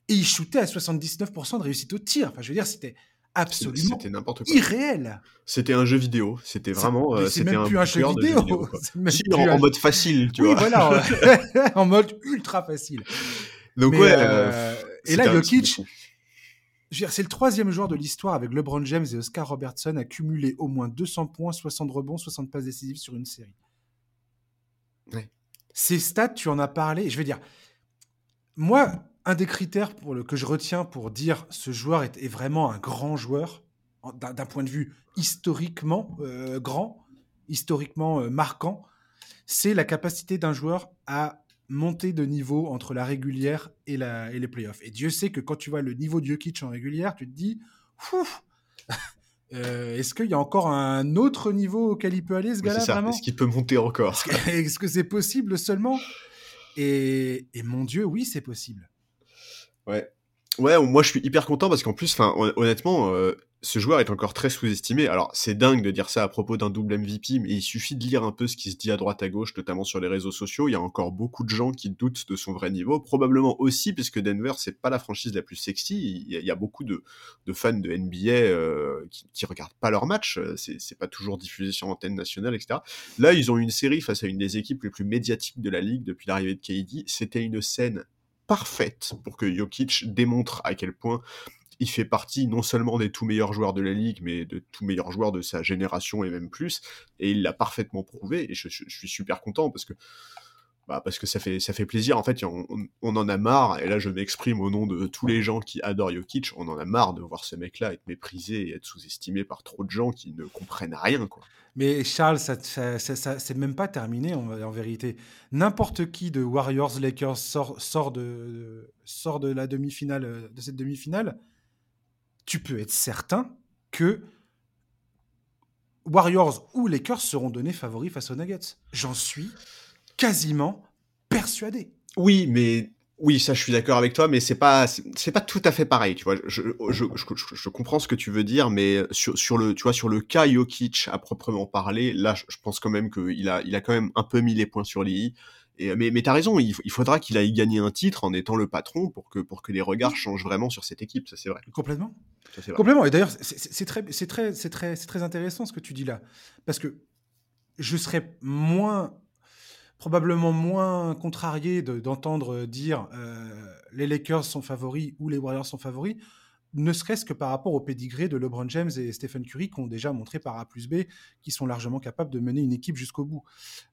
et il shootait à 79% de réussite au tir. Enfin, je veux dire, c'était absolument C'était n'importe quoi. irréel. C'était un jeu vidéo. C'était vraiment. euh, c'est même un plus un jeu vidéo. (laughs) même Si, en, un- en mode facile, tu oui, vois. voilà, (laughs) (laughs) en mode ultra facile. Donc Mais, ouais. euh, et là, Jokic, c'était fou. je veux dire, c'est le troisième joueur de l'histoire avec LeBron James et Oscar Robertson à cumuler au moins 200 points, 60 rebonds, 60 passes décisives sur une série. Ouais. Ces stats, tu en as parlé. Je veux dire, moi, un des critères pour le, que je retiens pour dire ce joueur est, est vraiment un grand joueur, d'un point de vue historiquement euh, grand, historiquement euh, marquant, c'est la capacité d'un joueur à monter de niveau entre la régulière et, la, et les playoffs. Et Dieu sait que quand tu vois le niveau de Jokic en régulière, tu te dis, Ouf, (laughs) euh, est-ce qu'il y a encore un autre niveau auquel il peut aller, ce Oui, gars-là, Est-ce qu'il peut monter encore Est-ce que (laughs) c'est possible seulement? Et, et mon Dieu, oui, c'est possible. Ouais. Ouais, moi je suis hyper content parce qu'en plus, honnêtement, euh, ce joueur est encore très sous-estimé. Alors, c'est dingue de dire ça à propos d'un double MVP, mais il suffit de lire un peu ce qui se dit à droite à gauche, notamment sur les réseaux sociaux. Il y a encore beaucoup de gens qui doutent de son vrai niveau, probablement aussi parce que Denver, c'est pas la franchise la plus sexy. Il y a, beaucoup de, fans de NBA euh, qui, qui regardent pas leurs matchs. Euh, C'est pas toujours diffusé sur antenne nationale, etc. Là, ils ont une série face à une des équipes les plus médiatiques de la ligue depuis l'arrivée de KD. C'était une scène parfaite pour que Jokic démontre à quel point il fait partie non seulement des tout meilleurs joueurs de la ligue, mais de tout meilleurs joueurs de sa génération et même plus. Et il l'a parfaitement prouvé. Et je, suis super content parce que bah parce que ça fait ça fait plaisir. En fait, on, en a marre. Et là, je m'exprime au nom de tous les gens qui adorent Jokic. On en a marre de voir ce mec-là être méprisé et être sous-estimé par trop de gens qui ne comprennent rien, quoi. Mais Charles, ça, ça- c'est même pas terminé en, vérité. N'importe qui de Warriors Lakers sort, sort, de, sort de la demi-finale, euh, de cette demi-finale. Tu peux être certain que Warriors ou Lakers seront donnés favoris face aux Nuggets. J'en suis quasiment persuadé. Oui, mais oui, ça, je suis d'accord avec toi, mais c'est pas, c'est pas tout à fait pareil, tu vois. Je, comprends ce que tu veux dire, mais sur, le, tu sur le cas Jokic à proprement parler, là, je, je pense quand même qu'il a, il a quand même un peu mis les points sur les i. Et, mais, mais t'as raison, il, faudra qu'il aille gagner un titre en étant le patron pour que, pour que les regards changent vraiment sur cette équipe, ça c'est vrai. Complètement. Ça, vrai. Complètement. Et d'ailleurs, c'est- très, intéressant ce que tu dis là, parce que je serais moins, probablement moins contrarié de- d'entendre dire euh, les Lakers sont favoris ou les Warriors sont favoris, ne serait-ce que par rapport au pédigré de LeBron James et Stephen Curry qui ont déjà montré par A plus B qu'ils sont largement capables de mener une équipe jusqu'au bout.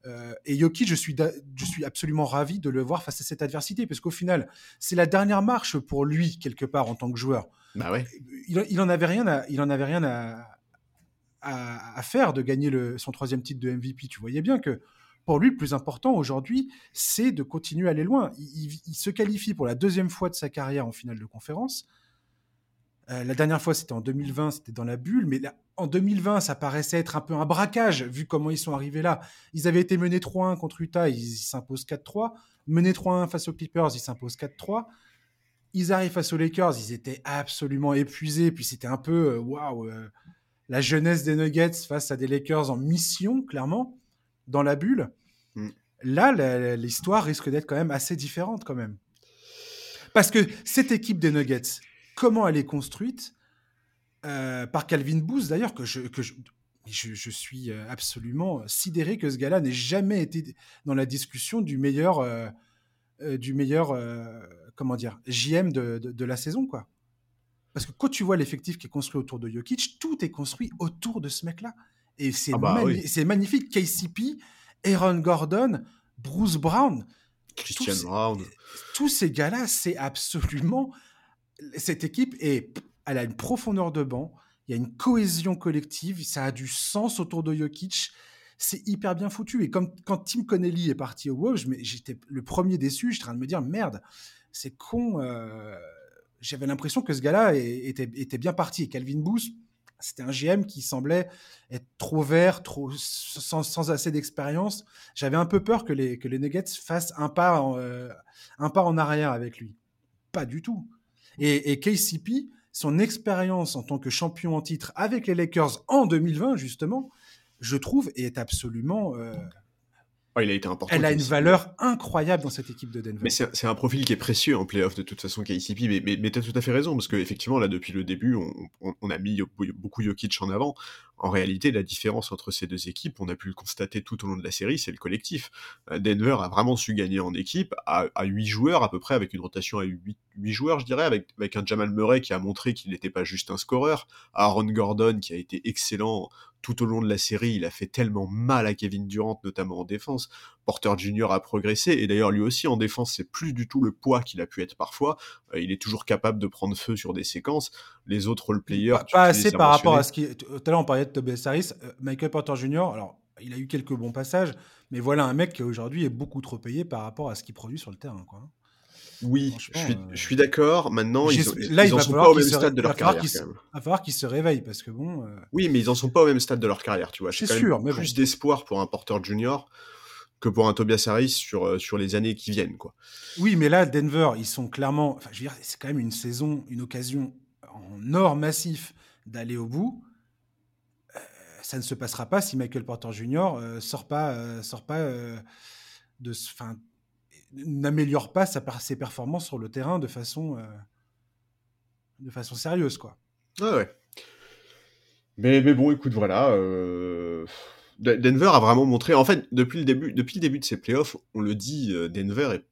Euh, et Yoki, je suis, da- je suis absolument ravi de le voir face à cette adversité, parce qu'au final, c'est la dernière marche pour lui quelque part en tant que joueur Bah ouais. il, il en avait rien à, il en avait rien à, à, à faire de gagner le, son troisième titre de MVP. Tu voyais bien que pour lui, le plus important aujourd'hui, c'est de continuer à aller loin. Il, il- il se qualifie pour la deuxième fois de sa carrière en finale de conférence. Euh, la dernière fois, c'était en 2020, c'était dans la bulle, mais là, en 2020, ça paraissait être un peu un braquage, vu comment ils sont arrivés là. Ils avaient été menés 3-1 contre Utah, ils s'imposent 4-3. Menés 3-1 face aux Clippers, ils s'imposent 4-3 ils arrivent face aux Lakers, ils étaient absolument épuisés, puis c'était un peu euh, waouh, euh, la jeunesse des Nuggets face à des Lakers en mission, clairement, dans la bulle. Mm. Là, l'histoire risque d'être quand même assez différente, quand même. Parce que cette équipe des Nuggets, comment elle est construite euh, Par Calvin Booth, d'ailleurs, que je, que je, je, je suis euh, absolument sidéré que ce gars-là n'ait jamais été dans la discussion du meilleur. euh, du meilleur euh, comment dire JM de, de, de la saison quoi. Parce que quand tu vois l'effectif qui est construit autour de Jokic, tout est construit autour de ce mec-là. Et c'est Ah bah oui. magnifique. KCP, Aaron Gordon, Bruce Brown, Christian tous- Brown. tous ces gars-là, c'est absolument. Cette équipe, elle a une profondeur de banc, il y a une cohésion collective, ça a du sens autour de Jokic. C'est hyper bien foutu. Et quand Tim Connelly est parti au Wolves, j'étais le premier déçu, j'étais en train de me dire merde, c'est con. euh, J'avais l'impression que ce gars-là était, bien parti. Et Calvin Booth, c'était un GM qui semblait être trop vert, trop, sans, assez d'expérience. J'avais un peu peur que les, Nuggets fassent euh, un pas en arrière avec lui. Pas du tout. Et, et KCP, son expérience en tant que champion en titre avec les Lakers en 2020, justement, je trouve, est absolument. euh, Oh, il a été important. Elle a une valeur incroyable dans cette équipe de Denver. Mais c'est un profil qui est précieux en playoff de toute façon, KCP. Mais, mais, mais tu as tout à fait raison, parce qu'effectivement, là, depuis le début, on, on, a mis beaucoup Jokic en avant. En réalité, la différence entre ces deux équipes, on a pu le constater tout au long de la série, c'est le collectif. Euh, Denver a vraiment su gagner en équipe à, à 8 joueurs à peu près, avec une rotation à 8, 8 joueurs, je dirais, avec, avec un Jamal Murray qui a montré qu'il n'était pas juste un scoreur, Aaron Gordon qui a été excellent tout au long de la série, il a fait tellement mal à Kevin Durant, notamment en défense. Porter Jr. a progressé, et d'ailleurs lui aussi en défense, c'est plus du tout le poids qu'il a pu être parfois. Euh, il est toujours capable de prendre feu sur des séquences. Les autres role-players... Pas, pas assez par rapport à ce qui... Tout à l'heure on parlait de Tobias Harris, euh, Michael Porter Jr., alors il a eu quelques bons passages, mais voilà un mec qui aujourd'hui est beaucoup trop payé par rapport à ce qu'il produit sur le terrain. Quoi. Oui, je suis, je suis d'accord. Maintenant, ils, là, ils en sont pas au même stade de leur carrière. Il va falloir qu'ils se réveillent parce que bon. Euh... Oui, mais ils en sont pas au même stade de leur carrière, tu vois. C'est sûr, mais plus bon. d'espoir pour un Porter Junior que pour un Tobias Harris sur, euh, sur les années qui viennent, quoi. Oui, mais là, Denver, ils sont clairement. Enfin, je veux dire, c'est quand même une saison, une occasion en or massif d'aller au bout. Euh, ça ne se passera pas si Michael Porter Jr. Euh, sort pas, euh, sort pas de, n'améliore pas sa, ses performances sur le terrain de façon, de façon sérieuse, quoi. Ah ouais. Mais, mais bon, écoute, voilà. Denver a vraiment montré. En fait, depuis le début, depuis le début de ces playoffs, on le dit, euh, Denver est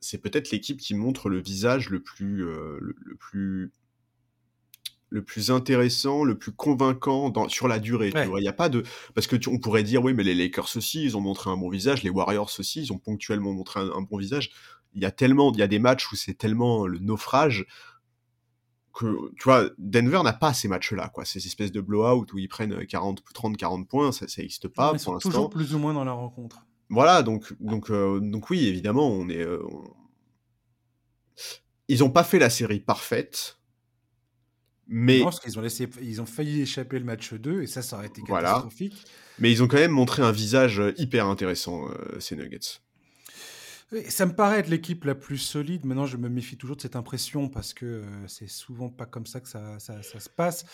c'est peut-être l'équipe qui montre le visage le plus, euh, le, le, plus, le plus intéressant, le plus convaincant dans, sur la durée. Ouais. Tu vois, il y a pas de parce que tu, on pourrait dire oui, mais les Lakers aussi, ils ont montré un bon visage, les Warriors aussi, ils ont ponctuellement montré un, un bon visage. Il y a tellement, il y a des matchs où c'est tellement le naufrage que tu vois, Denver n'a pas ces matchs-là, quoi. Ces espèces de blowout où ils prennent 40, 30, 40 points, ça, ça n'existe pas pour l'instant. Toujours plus ou moins dans la rencontre. Voilà, donc, donc, euh, donc oui, évidemment, on est. Euh, on... Ils n'ont pas fait la série parfaite, mais. Je pense qu'ils ont, laissé, ils ont failli échapper le match 2, et ça, ça aurait été catastrophique. Voilà. Mais ils ont quand même montré un visage hyper intéressant, euh, ces Nuggets. Ça me paraît être l'équipe la plus solide. Maintenant, je me méfie toujours de cette impression parce que euh, c'est souvent pas comme ça que ça, se passe.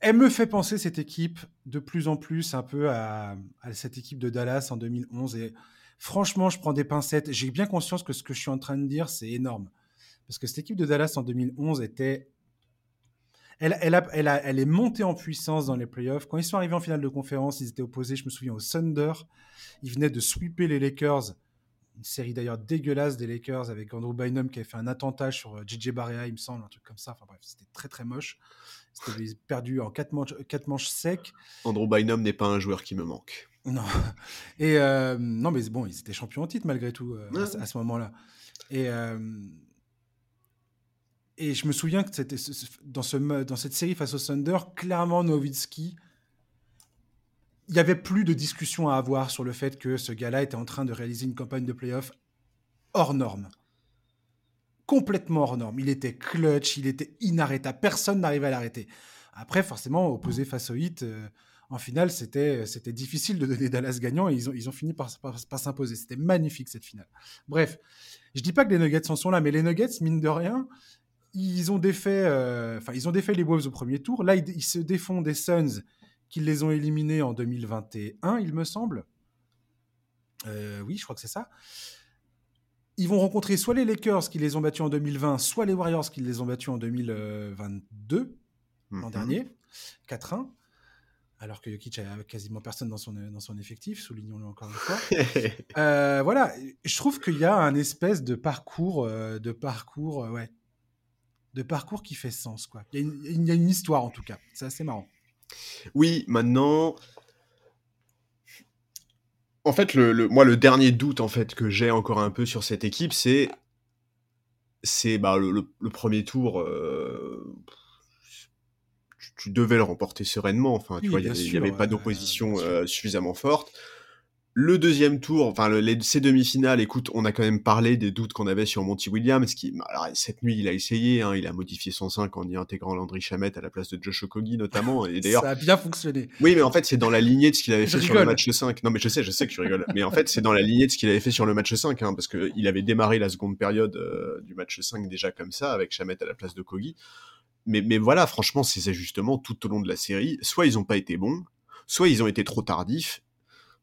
Elle me fait penser cette équipe de plus en plus un peu à, cette équipe de Dallas en 2011. Et franchement, je prends des pincettes. J'ai bien conscience que ce que je suis en train de dire, c'est énorme. Parce que cette équipe de Dallas en 2011 était. Elle, elle est montée en puissance dans les playoffs. Quand ils sont arrivés en finale de conférence, ils étaient opposés, je me souviens, au Thunder. Ils venaient de sweeper les Lakers une série d'ailleurs dégueulasse des Lakers avec Andrew Bynum qui avait fait un attentat sur JJ Barea, il me semble, un truc comme ça. Enfin bref, c'était très très moche. C'était (laughs) perdu en quatre manches, quatre manches secs. Andrew Bynum n'est pas un joueur qui me manque. Non. (laughs) Et euh, non, mais bon, ils étaient champions en titre malgré tout euh, ouais. à, à, ce moment-là. Et, euh, et je me souviens que c'était dans, ce, dans cette série face au Thunder, clairement Nowitzki il n'y avait plus de discussion à avoir sur le fait que ce gars-là était en train de réaliser une campagne de playoff hors norme. Complètement hors norme. Il était clutch, il était inarrêtable. Personne n'arrivait à l'arrêter. Après, forcément, opposé face au hit, euh, en finale, c'était difficile de donner Dallas gagnant et ils ont, ils ont fini par, s'imposer. C'était magnifique cette finale. Bref, je dis pas que les Nuggets en sont là, mais les Nuggets, mine de rien, ils ont défait, euh, ils ont défait les Wolves au premier tour. Là, ils, ils se défont des Suns qu'ils les ont éliminés en 2021, il me semble. Euh, oui, je crois que c'est ça. Ils vont rencontrer soit les Lakers qui les ont battus en 2020, soit les Warriors qui les ont battus en 2022, mm -hmm. l'an dernier, 4-1. Alors que Jokic a quasiment personne dans son, dans son effectif, soulignons-le encore une fois. (laughs) euh, voilà, je trouve qu'il y a un espèce de parcours, euh, de parcours, ouais, de parcours qui fait sens, quoi. Il y, a une, il y a une histoire en tout cas. C'est assez marrant. Oui, maintenant. En fait, le, le, moi, le dernier doute en fait que j'ai encore un peu sur cette équipe, c'est c'est bah, le, le, premier tour. Euh, tu, tu, devais le remporter sereinement. Enfin, tu oui, vois, il n'y avait, pas d'opposition euh, suffisamment forte. Le deuxième tour, enfin le, les, ces demi-finales, écoute, on a quand même parlé des doutes qu'on avait sur Monty Williams, qui, bah, alors, cette nuit, il a essayé, hein, il a modifié son 5 en y intégrant Landry Chamette à la place de Josh Okogi notamment. Et (laughs) d'ailleurs, ça a bien fonctionné. Oui, mais en fait, c'est dans la lignée de ce qu'il avait je fait rigole. sur le match 5. Non, mais je sais, je sais que tu rigoles. mais en fait, c'est dans la lignée de ce qu'il avait fait sur le match 5, hein, parce qu'il avait démarré la seconde période euh, du match 5 déjà comme ça, avec Chamette à la place de Kogi. Mais, mais voilà, franchement, ces ajustements tout au long de la série, soit ils n'ont pas été bons, soit ils ont été trop tardifs,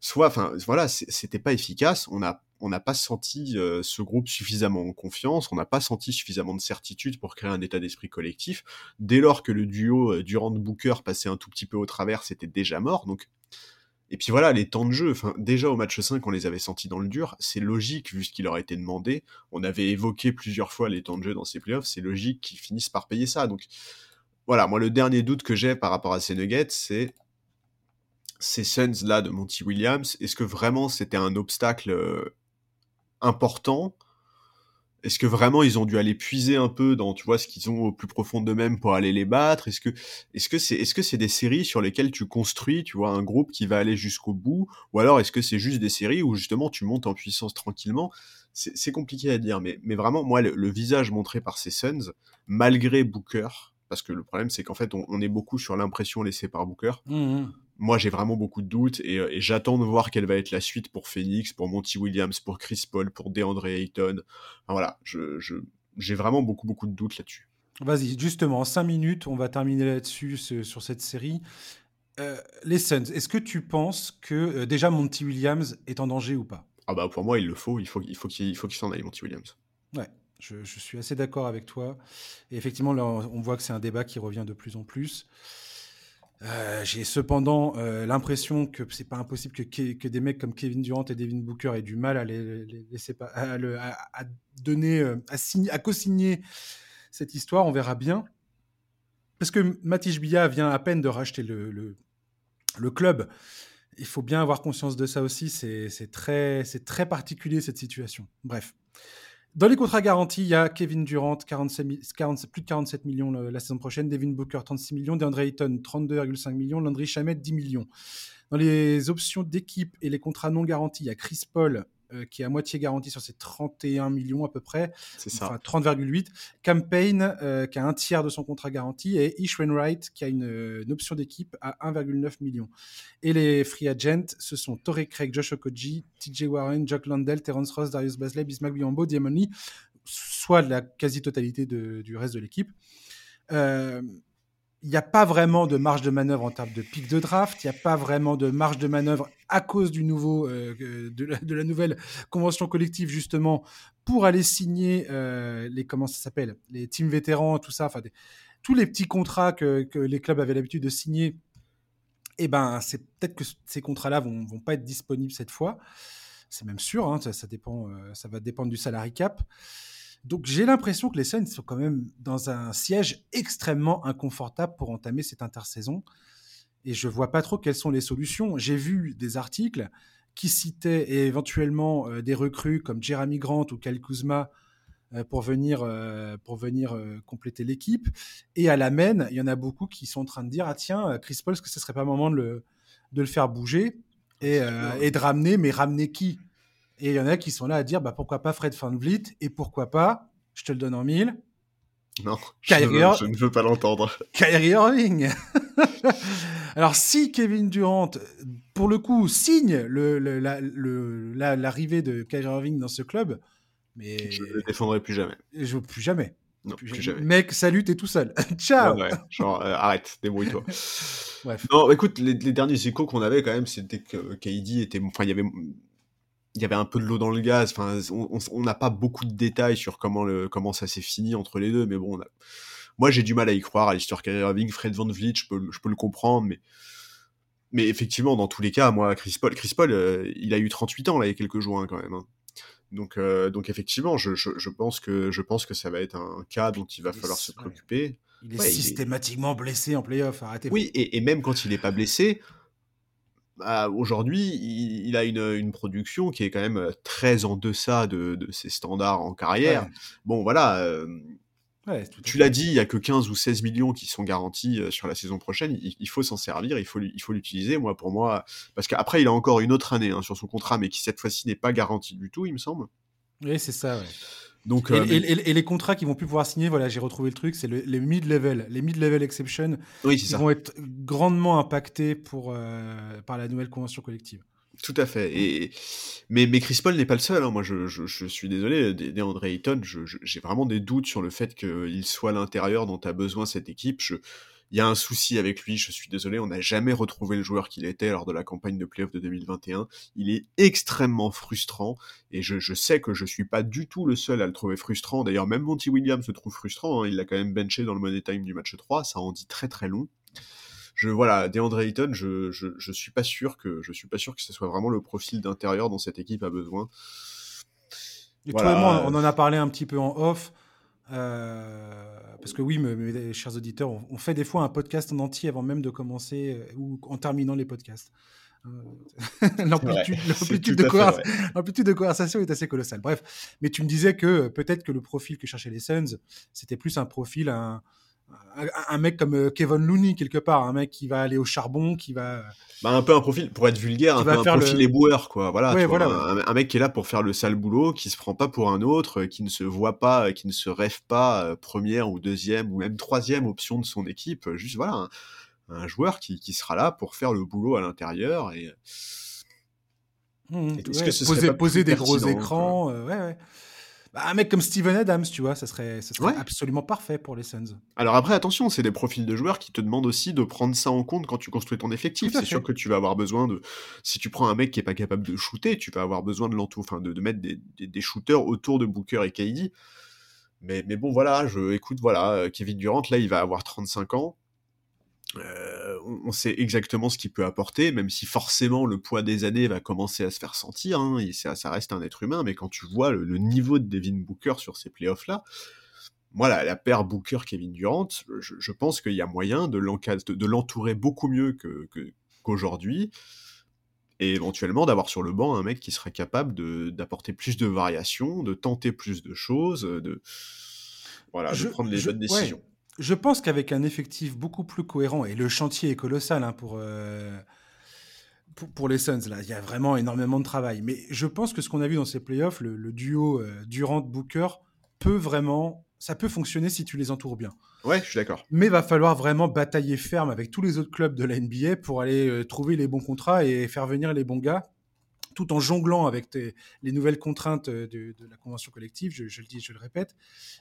soit, enfin, voilà, c'était pas efficace. On on n'a pas senti euh, ce groupe suffisamment en confiance, on n'a pas senti suffisamment de certitude pour créer un état d'esprit collectif. Dès lors que le duo euh, Durant-Booker passait un tout petit peu au travers, c'était déjà mort. Donc, et puis voilà, les temps de jeu, déjà au match 5, on les avait sentis dans le dur. C'est logique, vu ce qui leur a été demandé. On avait évoqué plusieurs fois les temps de jeu dans ces playoffs. C'est logique qu'ils finissent par payer ça. Donc, voilà, moi, le dernier doute que j'ai par rapport à ces Nuggets, c'est ces Suns là de Monty Williams. Est-ce que vraiment c'était un obstacle euh, important? Est-ce que vraiment ils ont dû aller puiser un peu dans tu vois ce qu'ils ont au plus profond d'eux-mêmes pour aller les battre? Est-ce que est-ce c'est est-ce des séries sur lesquelles tu construis tu vois un groupe qui va aller jusqu'au bout? Ou alors est-ce que c'est juste des séries où justement tu montes en puissance tranquillement? C'est compliqué à dire mais mais vraiment moi le, visage montré par ces Suns malgré Booker parce que le problème c'est qu'en fait on, est beaucoup sur l'impression laissée par Booker. Mmh, mmh moi j'ai vraiment beaucoup de doutes euh, et, j'attends de voir quelle va être la suite pour Phoenix, pour Monty Williams, pour Chris Paul, pour DeAndre Ayton. voilà, je, j'ai vraiment beaucoup beaucoup de doutes là-dessus. Vas-y, justement, en 5 minutes, on va terminer là-dessus sur cette série. Euh, les Suns, est-ce que tu penses que euh, déjà Monty Williams est en danger ou pas? Ah bah pour moi il le faut, il faut, il faut qu'il qu'il s'en aille Monty Williams. Ouais, je, je suis assez d'accord avec toi. Et effectivement, là, on voit que c'est un débat qui revient de plus en plus. Euh, j'ai cependant euh, l'impression que c'est pas impossible que, que, des mecs comme Kevin Durant et Devin Booker aient du mal à les, à, donner, euh, à, à co-signer cette histoire. On verra bien. Parce que Matisse Bia vient à peine de racheter le, le, le, club. Il faut bien avoir conscience de ça aussi. C'est très, très particulier cette situation. Bref. Dans les contrats garantis, il y a Kevin Durant, 47, plus de 47 millions la saison prochaine, Devin Booker, 36 millions, DeAndre Ayton, 32,5 millions, Landry Shamet, 10 millions. Dans les options d'équipe et les contrats non garantis, il y a Chris Paul, euh, qui est à moitié garanti sur ses 31 millions à peu près. C'est ça. 30,8. Campaign, euh, qui a un tiers de son contrat garanti. Et Ish Wainwright, qui a une, option d'équipe à 1,9 million. Et les free agents, ce sont Torrey Craig, Josh Okoji, TJ Warren, Jock Landell, Terence Ross, Darius Basley, Bismack Biombo, Diamond Lee, soit la quasi-totalité du reste de l'équipe. Euh, il n'y a pas vraiment de marge de manœuvre en termes de pic de draft, il n'y a pas vraiment de marge de manœuvre à cause du nouveau, euh, de, la, nouvelle convention collective justement pour aller signer euh, les comment ça s'appelle, les teams vétérans, tout ça, enfin tous les petits contrats que, les clubs avaient l'habitude de signer. Et eh ben, c'est peut-être que ces contrats-là vont, vont pas être disponibles cette fois. C'est même sûr, hein, ça, dépend, euh, ça va dépendre du salary cap. Donc j'ai l'impression que les Suns sont quand même dans un siège extrêmement inconfortable pour entamer cette intersaison. Et je vois pas trop quelles sont les solutions. J'ai vu des articles qui citaient éventuellement euh, des recrues comme Jeremy Grant ou Kyle Kuzma euh, pour venir, euh, pour venir compléter l'équipe. Et à la main, il y en a beaucoup qui sont en train de dire Ah, tiens, Chris Paul, est-ce que ce serait pas le moment de le, de le faire bouger? Et, et de ramener, mais ramener qui? Et il y en a qui sont là à dire bah, pourquoi pas Fred Van Vliet et pourquoi pas, je te le donne en mille. Non, je, ne veux pas l'entendre. (laughs) Kyrie Irving. (laughs) Alors si Kevin Durant, pour le coup, signe l'arrivée de Kyrie Irving dans ce club, mais je ne le défendrai plus jamais. Je plus jamais. Non, plus, jamais. Mec, salut, t'es tout seul. (laughs) Ciao. genre, euh, arrête, débrouille-toi. Bref. Non, écoute, les, les derniers échos qu'on avait quand même, c'était que KD était, enfin, il y avait il y avait un peu de l'eau dans le gaz. Enfin, on n'a pas beaucoup de détails sur comment, le, comment ça s'est fini entre les deux, mais bon, moi j'ai du mal à y croire à l'histoire Kyrie Irving, Fred Van Vliet, je peux, je peux le comprendre, mais mais effectivement, dans tous les cas, moi, Chris Paul, Chris Paul, euh, il a eu 38 ans là il y a quelques jours hein, quand même. Hein. Donc, euh, donc effectivement, je, je, pense que je pense que ça va être un cas dont il va falloir se préoccuper. Il est systématiquement blessé en playoff. Arrêtez. Oui, et, et, même quand il n'est pas blessé, bah, aujourd'hui, il, a une, production qui est quand même très en deçà de, ses standards en carrière. Bon, voilà. tu l'as dit, il y a que 15 ou 16 millions qui sont garantis sur la saison prochaine. Il, faut s'en servir, il faut, il faut l'utiliser. Moi, pour moi, parce qu'après, il a encore une autre année hein, sur son contrat, mais qui cette fois-ci n'est pas garantie du tout, il me semble. Oui, c'est ça. Ouais. Donc, euh, et, les contrats qui vont plus pouvoir signer, voilà, j'ai retrouvé le truc, c'est les mid-level, les mid-level exception, oui, qui vont être grandement impactés pour, euh, par la nouvelle convention collective. Tout à fait. Et, mais, mais Chris Paul n'est pas le seul. Hein. Moi, je, je, suis désolé, DeAndre Ayton, j'ai vraiment des doutes sur le fait qu'il soit l'intérieur dont a besoin cette équipe. Je, il y a un souci avec lui, je suis désolé, on n'a jamais retrouvé le joueur qu'il était lors de la campagne de playoff de 2021. Il est extrêmement frustrant, et je, je, sais que je suis pas du tout le seul à le trouver frustrant. D'ailleurs, même Monty Williams se trouve frustrant, hein. il l'a quand même benché dans le money time du match 3, ça en dit très très long. Je, voilà, DeAndre Ayton, je, je, je suis pas sûr que je suis pas sûr que ce soit vraiment le profil d'intérieur dont cette équipe a besoin. Et voilà. toi et moi, on en a parlé un petit peu en off. Euh, parce que oui, mes, mes, chers auditeurs, on, on, fait des fois un podcast en entier avant même de commencer euh, ou en terminant les podcasts. Euh, (laughs) L'amplitude de, de, conversation est assez colossale. Bref, mais tu me disais que peut-être que le profil que cherchaient les Suns, c'était plus un profil, un, un, mec comme euh, Kevin Looney quelque part, un mec qui va aller au charbon, qui va. Bah, un peu un profil, pour être vulgaire, un, peu un profil le... éboueur, quoi. Voilà, ouais, voilà vois, un, un, mec qui est là pour faire le sale boulot, qui se prend pas pour un autre, qui ne se voit pas, qui ne se rêve pas euh, première ou deuxième ou même troisième option de son équipe. Juste voilà, un, un joueur qui, qui, sera là pour faire le boulot à l'intérieur et. Mmh, et ouais, que ce poser, poser des gros écrans, euh, ouais, ouais. Bah, un mec comme Steven Adams, tu vois, ça serait, ça serait ouais. absolument parfait pour les Suns. Alors après, attention, c'est des profils de joueurs qui te demandent aussi de prendre ça en compte quand tu construis ton effectif. C'est sûr que tu vas avoir besoin de... Si tu prends un mec qui est pas capable de shooter, tu vas avoir besoin de l'entour, enfin de, de, mettre des, des, des, shooters autour de Booker et KD. Mais, mais bon, voilà, je écoute, voilà, Kevin Durant, là, il va avoir 35 ans. Euh, on sait exactement ce qu'il peut apporter, même si forcément le poids des années va commencer à se faire sentir. Hein, et ça, ça, reste un être humain, mais quand tu vois le, le niveau de Devin Booker sur ces playoffs-là, voilà, la paire Booker-Kevin Durant, je, je pense qu'il y a moyen de l'entourer beaucoup mieux qu'aujourd'hui. Que, et éventuellement d'avoir sur le banc un mec qui serait capable d'apporter plus de variations, de tenter plus de choses, de, voilà, je, de prendre les je, bonnes décisions. Ouais je pense qu'avec un effectif beaucoup plus cohérent, et le chantier est colossal hein, pour, euh, pour, pour, les Suns, là, il y a vraiment énormément de travail. Mais je pense que ce qu'on a vu dans ces playoffs, le, le duo euh, Durant-Booker, peut vraiment, ça peut fonctionner si tu les entoures bien. Ouais, je suis d'accord. Mais il va falloir vraiment batailler ferme avec tous les autres clubs de la NBA pour aller euh, trouver les bons contrats et faire venir les bons gars tout en jonglant avec tes, les nouvelles contraintes de, de, la convention collective, je, je, le dis, je le répète,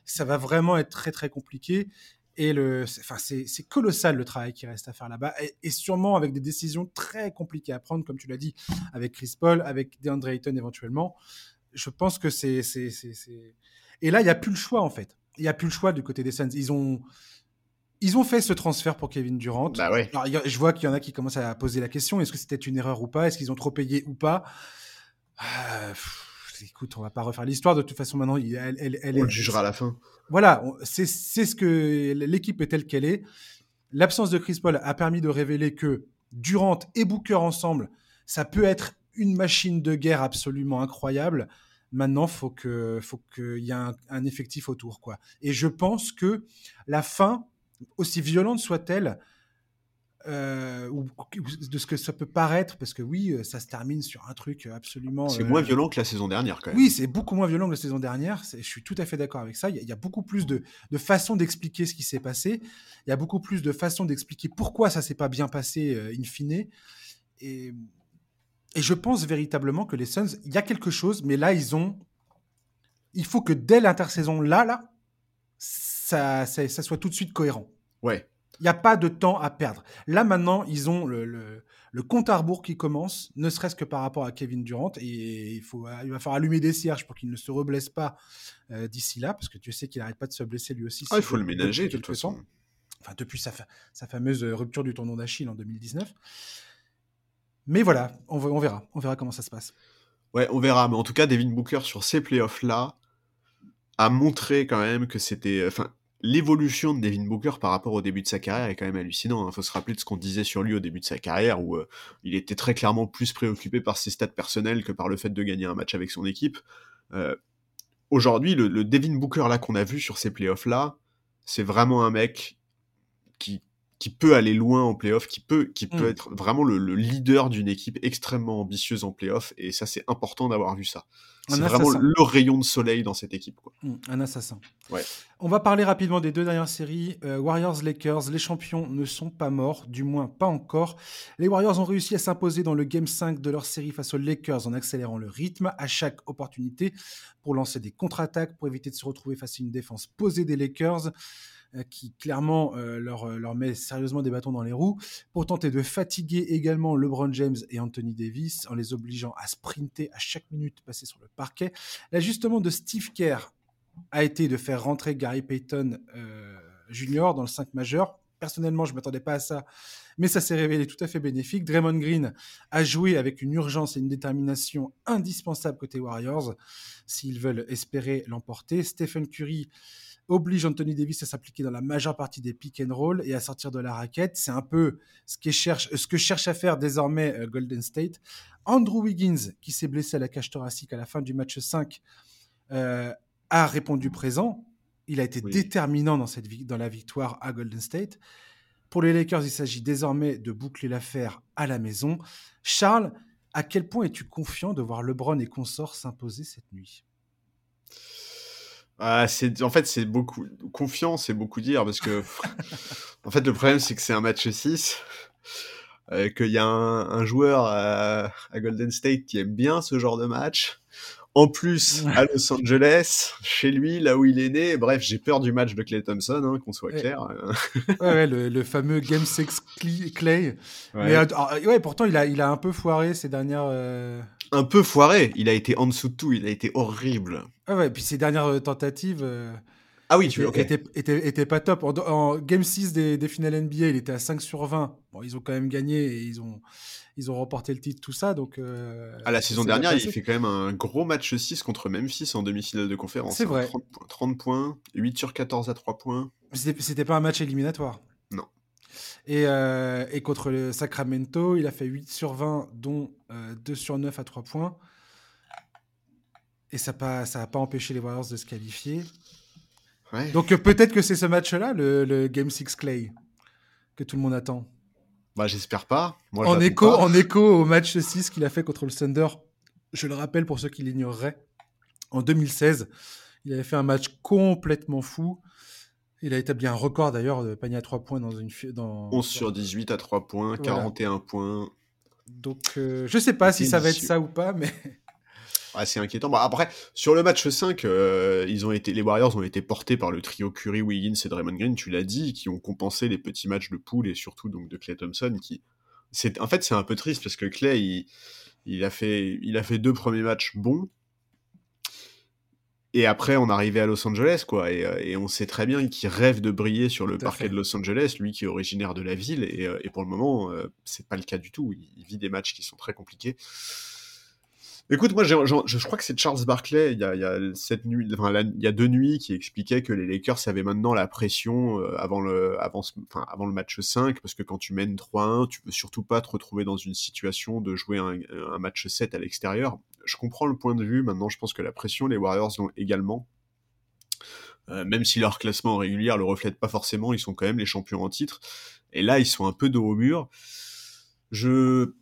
ça va vraiment être très très compliqué. Et le, enfin, c'est colossal le travail qui reste à faire là-bas, et, et, sûrement avec des décisions très compliquées à prendre, comme tu l'as dit, avec Chris Paul, avec DeAndre Ayton éventuellement. Je pense que c'est, et là il n'y a plus le choix en fait. Il n'y a plus le choix du côté des Suns. Ils ont, ils ont fait ce transfert pour Kevin Durant. Bah ouais. Alors, je vois qu'il y en a qui commencent à poser la question est-ce que c'était une erreur ou pas? Est-ce qu'ils ont trop payé ou pas? Euh, écoute, on va pas refaire l'histoire. De toute façon, maintenant, elle, elle, elle on le jugera à la fin. Voilà, c'est ce que l'équipe est telle qu'elle est. L'absence de Chris Paul a permis de révéler que Durant et Booker ensemble, ça peut être une machine de guerre absolument incroyable. Maintenant, faut que, faut qu'il y ait un, un, effectif autour, quoi. Et je pense que la fin, aussi violente soit-elle, euh, ou de ce que ça peut paraître, parce que oui, euh, ça se termine sur un truc absolument. C'est euh, moins violent que la saison dernière, quand même. Oui, c'est beaucoup moins violent que la saison dernière. Je suis tout à fait d'accord avec ça. Il y, a, il y, a beaucoup plus de, de façons d'expliquer ce qui s'est passé. Il y a beaucoup plus de façons d'expliquer pourquoi ça s'est pas bien passé euh, in fine. Et, et je pense véritablement que les Suns, il y a quelque chose, mais là, ils ont. Il faut que dès l'intersaison, là, là, ça, ça, ça soit tout de suite cohérent. Ouais. Il n'y a pas de temps à perdre. Là, maintenant, ils ont le, le, le compte à rebours qui commence, ne serait-ce que par rapport à Kevin Durant. Et il, faut, il va falloir allumer des cierges pour qu'il ne se reblesse pas euh, d'ici là, parce que tu sais qu'il n'arrête pas de se blesser lui aussi. Ah, il faut le ménager, de toute façon. Enfin, depuis sa, sa fameuse rupture du tournoi d'Achille en 2019. Mais voilà, on, on, verra. On verra comment ça se passe. Ouais, on verra. Mais en tout cas, Devin Booker, sur ces playoffs-là, a montré quand même que c'était. Enfin, l'évolution de Devin Booker par rapport au début de sa carrière est quand même hallucinant. Il hein. faut se rappeler de ce qu'on disait sur lui au début de sa carrière, où euh, il était très clairement plus préoccupé par ses stats personnels que par le fait de gagner un match avec son équipe. Euh, Aujourd'hui, le, le, Devin Booker là qu'on a vu sur ces playoffs là, c'est vraiment un mec qui, qui peut aller loin en playoff, qui peut, qui mm. peut être vraiment le, le leader d'une équipe extrêmement ambitieuse en playoff, et ça c'est important d'avoir vu ça. C'est vraiment le rayon de soleil dans cette équipe. Quoi. Mm, un assassin. Ouais. On va parler rapidement des deux dernières séries. Euh, Warriors-Lakers, les champions ne sont pas morts, du moins pas encore. Les Warriors ont réussi à s'imposer dans le Game 5 de leur série face aux Lakers en accélérant le rythme à chaque opportunité pour lancer des contre-attaques, pour éviter de se retrouver face à une défense posée des Lakers. Qui clairement leur, leur met sérieusement des bâtons dans les roues, pour tenter de fatiguer également LeBron James et Anthony Davis en les obligeant à sprinter à chaque minute passée sur le parquet. L'ajustement de Steve Kerr a été de faire rentrer Gary Payton Jr. dans le 5 majeur. Personnellement, je ne m'attendais pas à ça, mais ça s'est révélé tout à fait bénéfique. Draymond Green a joué avec une urgence et une détermination indispensable côté Warriors s'ils veulent espérer l'emporter. Stephen Curry oblige Anthony Davis à s'appliquer dans la majeure partie des pick and roll et à sortir de la raquette. C'est un peu ce, cherche, ce que cherche à faire désormais euh, Golden State. Andrew Wiggins, qui s'est blessé à la cage thoracique à la fin du match 5, euh, a répondu présent. Il a été déterminant dans, cette, dans la victoire à Golden State. Pour les Lakers, il s'agit désormais de boucler l'affaire à la maison. Charles, à quel point es-tu confiant de voir LeBron et consorts s'imposer cette nuit? Ah, en fait, c'est beaucoup. Confiant, c'est beaucoup dire parce que. (laughs) en fait, le problème, c'est que c'est un match 6. Euh, qu'il y a un, joueur à, Golden State qui aime bien ce genre de match. En plus, à Los Angeles, chez lui, là où il est né. Bref, j'ai peur du match de Clay Thompson, hein, qu'on soit clair. ouais, le, fameux Game 6 Clay. Mais, euh, ouais, pourtant, il a, il a un peu foiré ces dernières. Euh, un peu foiré. Il a été en dessous de tout. Il a été horrible. Ah ouais, et puis ses dernières euh, tentatives. ah oui, tu étaient, étaient, pas top. En, Game 6 des, des, finales NBA, il était à 5 sur 20. Bon, ils ont quand même gagné et ils ont ils ont remporté le titre, tout ça. Donc, euh, à la saison dernière, il fait quand même un gros match 6 contre Memphis en demi-finale de conférence. C'est vrai. 30, points, 8 sur 14 à 3 points. C'était pas un match éliminatoire. Non. Et, euh, et, contre le Sacramento, il a fait 8 sur 20, dont 2 euh, sur 9 à 3 points. Et ça n'a pas, ça pas empêché les Warriors de se qualifier. Donc peut-être que c'est ce match-là, le, le Game 6 Clay, que tout le monde attend. Bah, j'espère pas. en, écho, en écho au match 6 qu'il a fait contre le Thunder, je le rappelle pour ceux qui l'ignoreraient, en 2016, il avait fait un match complètement fou. Il a établi un record d'ailleurs de panier à 3 points dans une. Dans, 11 sur 18 à 3 points, 41 points. Donc, euh, je sais pas si ça va être ça ou pas, mais (laughs) assez inquiétant. Bah, après, sur le match 5, euh, ils ont été, les Warriors ont été portés par le trio Curry, Wiggins et Draymond Green, tu l'as dit, qui ont compensé les petits matchs de poule et surtout donc de Clay Thompson. Qui, c'est, en fait, c'est un peu triste parce que Clay, il, a fait, il a fait deux premiers matchs bons. Et après, on arrivait à Los Angeles, quoi. Et, euh, et on sait très bien qu'il rêve de briller sur le parquet de Los Angeles, lui qui est originaire de la ville. Et, euh, et pour le moment, c'est pas le cas du tout. il, vit des matchs qui sont très compliqués. Écoute, moi, je crois que c'est Charles Barkley, il y a, cette nuit, il y a deux nuits, qui expliquait que les Lakers avaient maintenant la pression euh, avant, le, avant, avant le match 5, parce que quand tu mènes 3-1, tu veux surtout pas te retrouver dans une situation de jouer un, match 7 à l'extérieur. Je comprends le point de vue, maintenant je pense que la pression, les Warriors l'ont également. Euh, même si leur classement régulier le reflète pas forcément, ils sont quand même les champions en titre. Et là, ils sont un peu dos au mur. Je,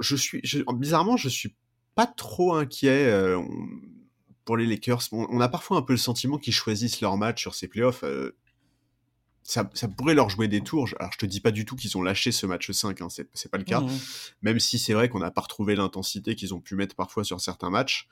je suis, bizarrement, je suis pas trop inquiet euh, pour les Lakers. On, a parfois un peu le sentiment qu'ils choisissent leur match sur ces playoffs. Euh, ça, pourrait leur jouer des tours. Alors, je te dis pas du tout qu'ils ont lâché ce match 5, hein, c'est pas le cas. Mmh Même si c'est vrai qu'on n'a pas retrouvé l'intensité qu'ils ont pu mettre parfois sur certains matchs.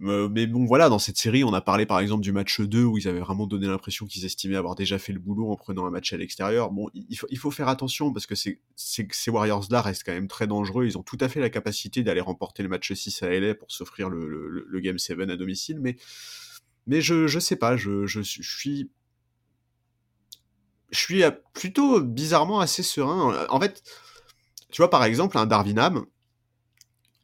Mais bon, voilà, dans cette série, on a parlé par exemple du match 2 où ils avaient vraiment donné l'impression qu'ils estimaient avoir déjà fait le boulot en prenant un match à l'extérieur. Bon, il faut, il faut faire attention parce que ces Warriors-là restent quand même très dangereux. Ils ont tout à fait la capacité d'aller remporter le match 6 à LA pour s'offrir le, le, Game 7 à domicile. Mais, mais je, je sais pas, je, je, suis. Je suis plutôt bizarrement assez serein. En fait, tu vois, par exemple, un Darwin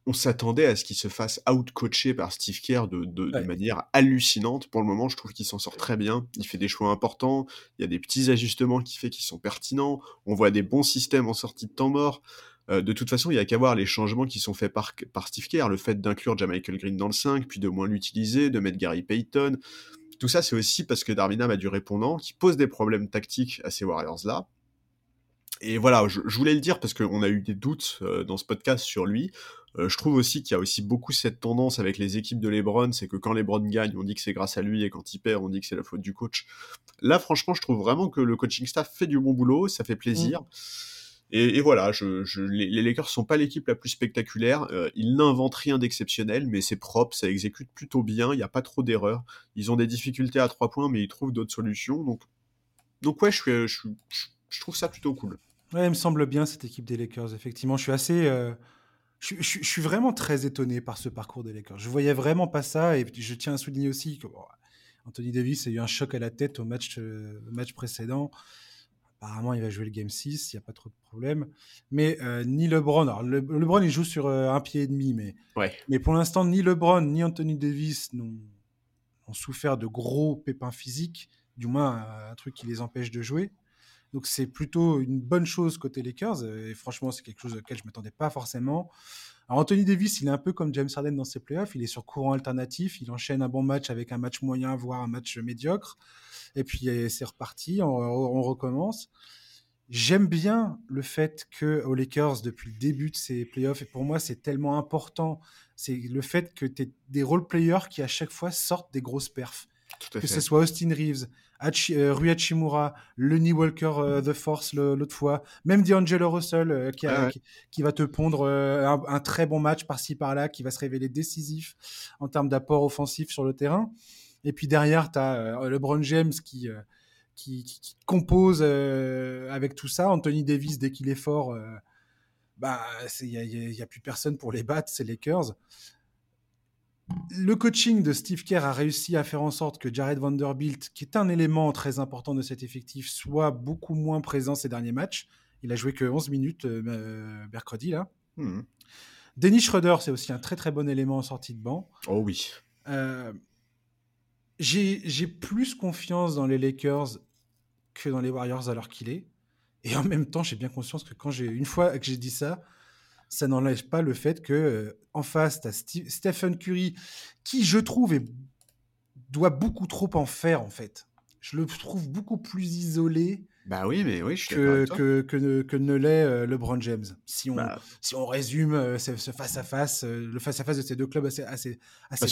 on s'attendait à ce qu'il se fasse out-coacher par Steve Kerr de, manière hallucinante. Pour le moment, je trouve qu'il s'en sort très bien. Il fait des choix importants. Il y a des petits ajustements qui fait qui sont pertinents. On voit des bons systèmes en sortie de temps mort. Euh, de toute façon, il y a qu'à voir les changements qui sont faits par, par Steve Kerr. Le fait d'inclure Jamichael Green dans le 5, puis de moins l'utiliser, de mettre Gary Payton. Tout ça, c'est aussi parce que Darwin a du répondant qui pose des problèmes tactiques à ces Warriors-là. Et voilà, je, voulais le dire parce qu'on a eu des doutes euh, dans ce podcast sur lui. Euh, je trouve aussi qu'il y a aussi beaucoup cette tendance avec les équipes de LeBron, c'est que quand LeBron gagne, on dit que c'est grâce à lui, et quand il perd, on dit que c'est la faute du coach. Là, franchement, je trouve vraiment que le coaching staff fait du bon boulot, ça fait plaisir. Mm. Et, voilà, les, les, Lakers sont pas l'équipe la plus spectaculaire. Euh, ils n'inventent rien d'exceptionnel, mais c'est propre, ça exécute plutôt bien. Il n'y a pas trop d'erreurs. Ils ont des difficultés à trois points, mais ils trouvent d'autres solutions. Donc ouais, je, suis, je, trouve ça plutôt cool. Ouais, il me semble bien cette équipe des Lakers, effectivement. Je suis assez. Euh, je, suis vraiment très étonné par ce parcours des Lakers. Je voyais vraiment pas ça, et je tiens à souligner aussi que Anthony Davis a eu un choc à la tête au euh, match précédent. Apparemment, il va jouer le Game 6, il n'y a pas trop de problème. Mais euh, ni LeBron, alors LeBron, il joue sur un pied et demi, mais, ouais. mais pour l'instant, ni LeBron ni Anthony Davis n'ont souffert de gros pépins physiques du moins un truc qui les empêche de jouer. Donc c'est plutôt une bonne chose côté Lakers. Et franchement, c'est quelque chose auquel je ne m'attendais pas forcément. Alors Anthony Davis, il est un peu comme James Harden dans ses playoffs. Il est sur courant alternatif. Il enchaîne un bon match avec un match moyen, voire un match médiocre. Et puis c'est reparti. On, recommence. J'aime bien le fait que aux Lakers, depuis le début de ces playoffs, et pour moi c'est tellement important, c'est le fait que tu aies des role players qui à chaque fois sortent des grosses perfs. que ce soit Austin Reeves, euh, Rui Hachimura, Lenny Walker euh, The Force l'autre fois, même D'Angelo Russell euh, qui, va te pondre un, très bon match par-ci par-là, qui va se révéler décisif en termes d'apport offensif sur le terrain. Et puis derrière, tu as LeBron James qui, qui, compose avec tout ça. Anthony Davis, dès qu'il est fort, bah, il n'y a, a, plus personne pour les battre, c'est Lakers le coaching de Steve Kerr a réussi à faire en sorte que Jared Vanderbilt, qui est un élément très important de cet effectif, soit beaucoup moins présent ces derniers matchs. Il a joué que 11 minutes euh, euh, mercredi, là. Dennis Schroeder, c'est aussi un très très bon élément en sortie de banc. Oh oui. Euh, j'ai plus confiance dans les Lakers que dans les Warriors alors qu'il est. Et en même temps, j'ai bien conscience que quand j'ai une fois que j'ai dit ça, ça n'enlève pas le fait que euh, en face, tu as Stephen Curry, qui, je trouve, doit beaucoup trop en faire, en fait. Je le trouve beaucoup plus isolé. Bah oui, mais oui, je que, que, que, que, ne l'est euh, LeBron James. Si on, bah si on résume euh, ce, face-à-face, le face-à-face de ces deux clubs à ces, à ces,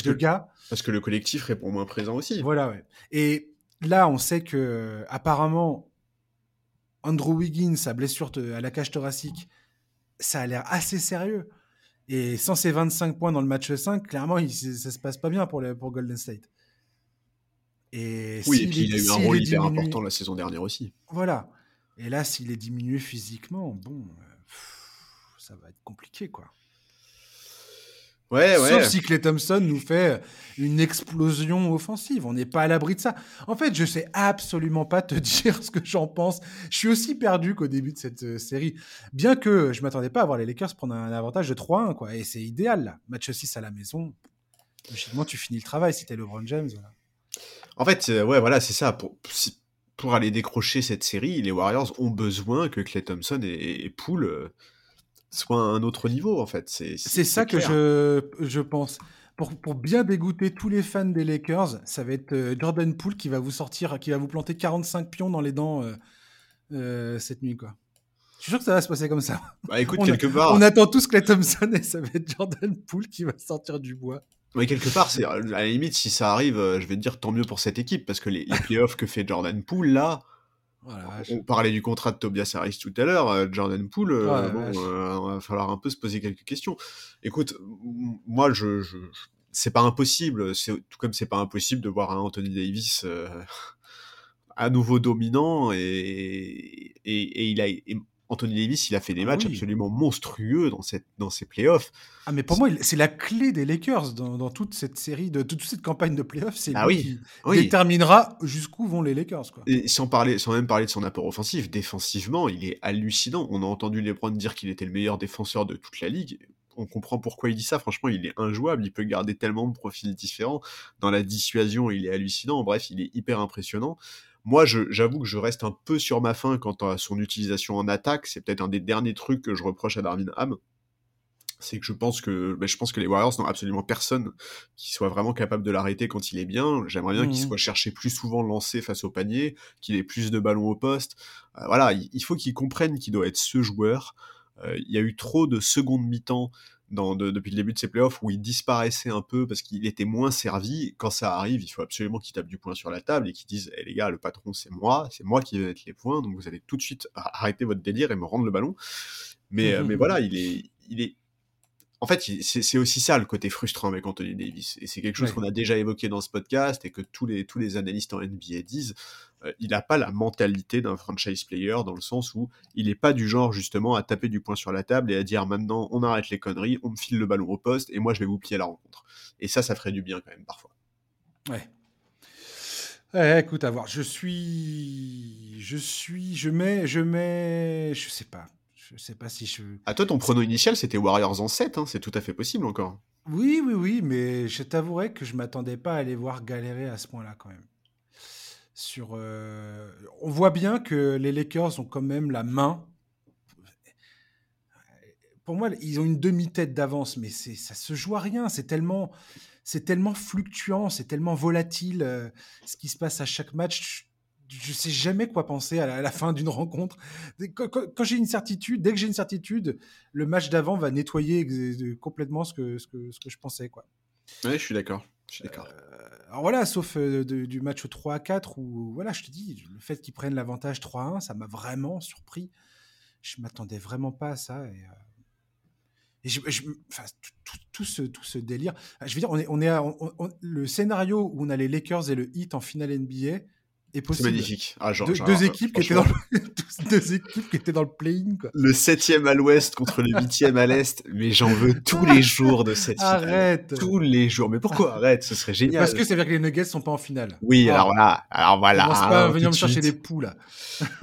deux gars. Parce que le collectif répond moins présent aussi. Voilà, ouais. Et là, on sait que, apparemment, Andrew Wiggins, sa blessure à la cage thoracique, ça a l'air assez sérieux. Et sans ces 25 points dans le match 5, clairement, il, ça se passe pas bien pour, pour Golden State. Et oui, et puis il a eu un rôle hyper important la saison dernière aussi. Voilà. Et là, s'il est diminué physiquement, bon, euh, ça va être compliqué, quoi. Ouais, Sauf si Clay Thompson nous fait une explosion offensive. On n'est pas à l'abri de ça. En fait, je sais absolument pas te (laughs) dire ce que j'en pense. Je suis aussi perdu qu'au début de cette euh, série. Bien que je m'attendais pas à voir les Lakers prendre un avantage de 3-1, quoi. Et c'est idéal, là. Match 6 à la maison. Logiquement, tu finis le travail si t'es LeBron James. En fait, euh, ouais, voilà, c'est ça. Pour, pour aller décrocher cette série, les Warriors ont besoin que Clay Thompson et, et Poole euh, soit un autre niveau, en fait. C'est ça que je, je pense. Pour, pour, bien dégoûter tous les fans des Lakers, ça va être euh, Jordan Poole qui va vous sortir, qui va vous planter 45 pions dans les dents euh, euh, cette nuit, quoi. Je suis sûr que ça va se passer comme ça. Bah écoute, (laughs) on, quelque part. On attend tous Clay Thompson et ça va être Jordan Poole qui va sortir du bois. Mais quelque part, c'est à la limite, si ça arrive, je vais te dire tant mieux pour cette équipe parce que les, les (laughs) playoffs que fait Jordan Poole là, on parlait du contrat de Tobias Harris tout à l'heure, euh, Jordan Poole, euh, bon, euh, va falloir un peu se poser quelques questions. Écoute, moi, je, c'est pas impossible, tout comme c'est pas impossible de voir un Anthony Davis (laughs) à nouveau dominant et, et, il a Anthony Davis, il a fait des ah matchs absolument monstrueux dans, cette, dans ces playoffs. Ah, mais pour moi, c'est la clé des Lakers dans, toute cette série, de toute cette campagne de playoffs. C'est ah lui qui déterminera jusqu'où vont les Lakers. Quoi. Et sans, parler, sans même parler de son apport offensif, défensivement, il est hallucinant. On a entendu LeBron dire qu'il était le meilleur défenseur de toute la ligue. On comprend pourquoi il dit ça. Franchement, il est injouable. Il peut garder tellement de profils différents. Dans la dissuasion, il est hallucinant. Bref, il est hyper impressionnant. Moi, j'avoue que je reste un peu sur ma faim quant à son utilisation en attaque. C'est peut-être un des derniers trucs que je reproche à Darwin Ham. C'est que je pense que, ben, je pense que les Warriors n'ont absolument personne qui soit vraiment capable de l'arrêter quand il est bien. J'aimerais bien qu'il mmh soit cherché plus souvent lancé face au panier, qu'il ait plus de ballons au poste. Euh, voilà, il, faut qu'il comprenne qu'il doit être ce joueur. Euh, il y a eu trop de secondes mi-temps depuis le début de ses playoffs où il disparaissait un peu parce qu'il était moins servi. Quand ça arrive, il faut absolument qu'il tape du poing sur la table et qu'il dise hey, les gars, le patron c'est moi, c'est moi qui vais mettre les points, donc vous allez tout de suite arrêter votre délire et me rendre le ballon. Mais, euh, mais voilà, il est, il est. En fait, c'est aussi ça le côté frustrant avec Anthony Davis. Et c'est quelque chose qu'on a déjà évoqué dans ce podcast et que tous les, tous les analystes en NBA disent. Euh, il n'a pas la mentalité d'un franchise player dans le sens où il n'est pas du genre justement à taper du poing sur la table et à dire maintenant on arrête les conneries, on me file le ballon au poste et moi je vais vous plier la rencontre. Et ça, ça ferait du bien quand même parfois. Ouais. Eh, écoute, à voir. Je suis, je suis, je mets, je mets, je sais pas. Je sais pas si je. À toi, ton prono initial, c'était Warriors en 7, hein, c'est tout à fait possible encore. Oui, oui, oui, mais je t'avouerai que je m'attendais pas à les voir galérer à ce point-là quand même. Sur, euh, on voit bien que les Lakers ont quand même la main. Pour moi, ils ont une demi-tête d'avance, mais c'est, ça se joue à rien. C'est tellement, c'est tellement fluctuant, c'est tellement volatile euh, ce qui se passe à chaque match je sais jamais quoi penser à la, fin d'une rencontre. Quand, j'ai une certitude, dès que j'ai une certitude, le match d'avant va nettoyer complètement ce que, ce que, ce que je pensais. Quoi. Ouais, je suis d'accord. Je suis d'accord. Euh, alors voilà, sauf euh, du match 3 à 4 où, voilà, je te dis, le fait qu'ils prennent l'avantage 3 à 1, ça m'a vraiment surpris. Je m'attendais vraiment pas à ça. Et, euh, tout, ce, délire. Je veux dire, on est le scénario où on a les Lakers et le Heat en finale NBA c'est magnifique. Ah, genre, deux, équipes qui étaient dans le... (laughs) deux équipes qui étaient dans le play-in. Le septième à l'ouest contre le huitième à l'est. Mais j'en veux tous les jours de cette finale. Arrête. Tous les jours. Mais pourquoi? Arrête Ce serait génial. Parce que ça veut dire que les Nuggets sont pas en finale. Oui, alors voilà. Alors voilà. Commence pas à venir me chercher des poux là. (laughs)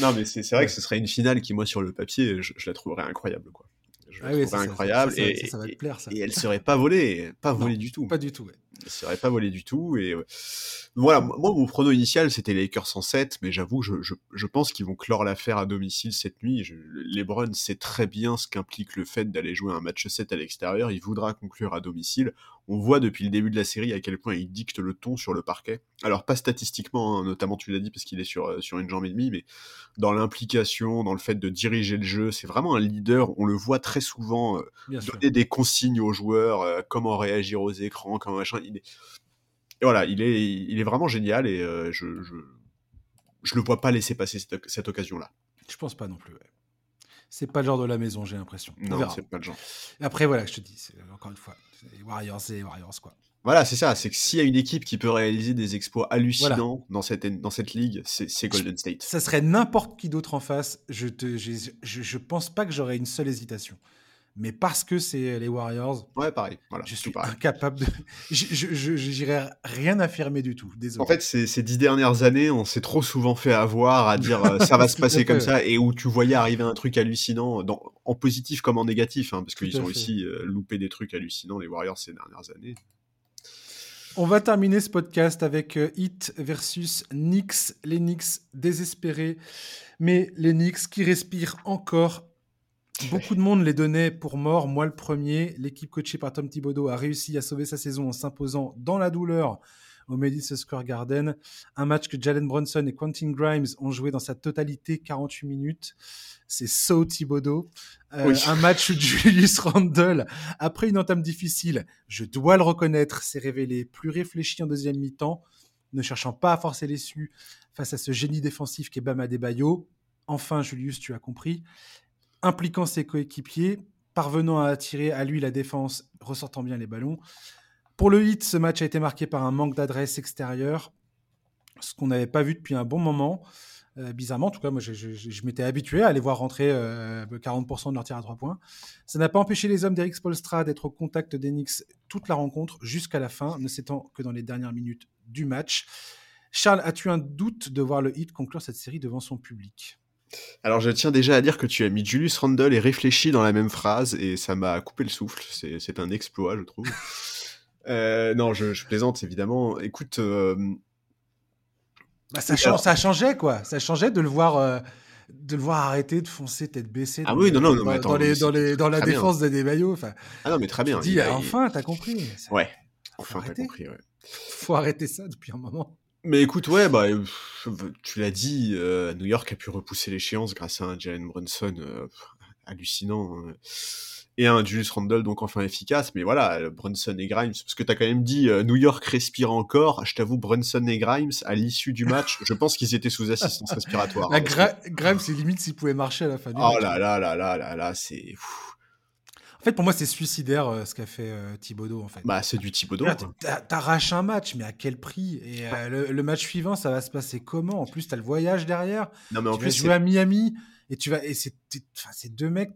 non, mais c'est vrai que ce serait une finale qui, moi, sur le papier, je, je la trouverais incroyable, quoi. Je la ah trouverais incroyable. et, ça, va te plaire, ça. et elle serait pas volée. Pas volée du tout. Pas du tout, ouais. Elle serait pas volée du tout. Et voilà, moi, mon prono initial, c'était les Lakers 107, mais j'avoue, je, je, pense qu'ils vont clore l'affaire à domicile cette nuit. Je, LeBron sait très bien ce qu'implique le fait d'aller jouer un match 7 à l'extérieur. Il voudra conclure à domicile. On voit depuis le début de la série à quel point il dicte le ton sur le parquet. Alors, pas statistiquement, hein, notamment tu l'as dit parce qu'il est sur, euh, sur une jambe et demie, mais dans l'implication, dans le fait de diriger le jeu, c'est vraiment un leader. On le voit très souvent euh, donner des consignes aux joueurs, euh, comment réagir aux écrans, comment machin. Il est et voilà, il est, il est vraiment génial et je, je, je, le vois pas laisser passer cette, cette occasion-là. Je pense pas non plus. Ouais. C'est pas le genre de la maison, j'ai l'impression. Non, c'est pas le genre. après, voilà, je te dis, encore une fois, les Warriors, c'est les Warriors, quoi. Voilà, c'est ça. C'est que s'il y a une équipe qui peut réaliser des exploits hallucinants dans, cette, dans cette ligue, c'est Golden State. Ça serait n'importe qui d'autre en face. Je, te, je, je pense pas que j'aurais une seule hésitation mais parce que c'est les Warriors. Ouais, pareil. Voilà, je suis incapable de. (laughs) J'irai rien affirmer du tout. Désolé. En fait, ces, ces dix dernières années, on s'est trop souvent fait avoir à dire euh, ça va (laughs) se passer comme ça, et où tu voyais arriver un truc hallucinant, dans, en positif comme en négatif, hein, parce qu'ils ont aussi euh, loupé des trucs hallucinants, les Warriors, ces dernières années. On va terminer ce podcast avec euh, Heat versus Knicks. Les Knicks désespérés, mais les Knicks qui respirent encore Beaucoup de monde les donnait pour mort, moi le premier. L'équipe coachée par Tom Thibodeau a réussi à sauver sa saison en s'imposant dans la douleur au Madison Square Garden. Un match que Jalen Brunson et Quentin Grimes ont joué dans sa totalité, 48 minutes. C'est so Thibodeau. Euh, un match où Julius Randle, après une entame difficile, je dois le reconnaître, s'est révélé plus réfléchi en deuxième mi-temps, ne cherchant pas à forcer l'essu face à ce génie défensif qu'est Bama Debayo. Enfin, Julius, tu as compris impliquant ses coéquipiers, parvenant à attirer à lui la défense, ressortant bien les ballons. Pour le hit, ce match a été marqué par un manque d'adresse extérieure, ce qu'on n'avait pas vu depuis un bon moment. Euh, bizarrement, en tout cas, moi, je, m'étais habitué à aller voir rentrer 40% euh, de leur tir à trois points. Ça n'a pas empêché les hommes d'Eric Spolstra d'être au contact d'Enix toute la rencontre jusqu'à la fin, ne s'étant que dans les dernières minutes du match. Charles, as-tu un doute de voir le hit conclure cette série devant son public? Alors je tiens déjà à dire que tu as mis Julius Randle et réfléchi dans la même phrase et ça m'a coupé le souffle. C'est un exploit, je trouve. (laughs) euh, non, je, je, plaisante évidemment. Écoute, euh... bah, ça, change, ça changeait quoi. Ça changeait de le voir. Euh, de le voir arrêter de foncer tête baissée ah oui non non, non dans, attends, dans, les, dans, les, dans la défense des Debayo enfin ah non mais très bien dis enfin t'as compris ça... ouais enfin t'as compris ouais faut arrêter ça depuis un moment mais écoute, ouais, bah, tu l'as dit, euh, New York a pu repousser l'échéance grâce à un Jalen Brunson euh, hallucinant hein, et un Julius Randle donc enfin efficace. Mais voilà, Brunson et Grimes, parce que tu as quand même dit euh, New York respire encore. Je t'avoue, Brunson et Grimes, à l'issue du match, je pense qu'ils étaient sous assistance (laughs) respiratoire. Grimes, c'est limite s'il pouvait marcher à la fin du oh match. Oh là là là là là là, c'est. En fait, pour moi, c'est suicidaire euh, ce qu'a fait euh, Thibodeau, en fait. Bah, c'est du Thibodeau. T'arraches un match, mais à quel prix? Et euh, le, le match suivant, ça va se passer comment? En plus, t'as le voyage derrière. Non, mais en tu vas jouer à Miami. Et tu vas et c'est ces deux mecs,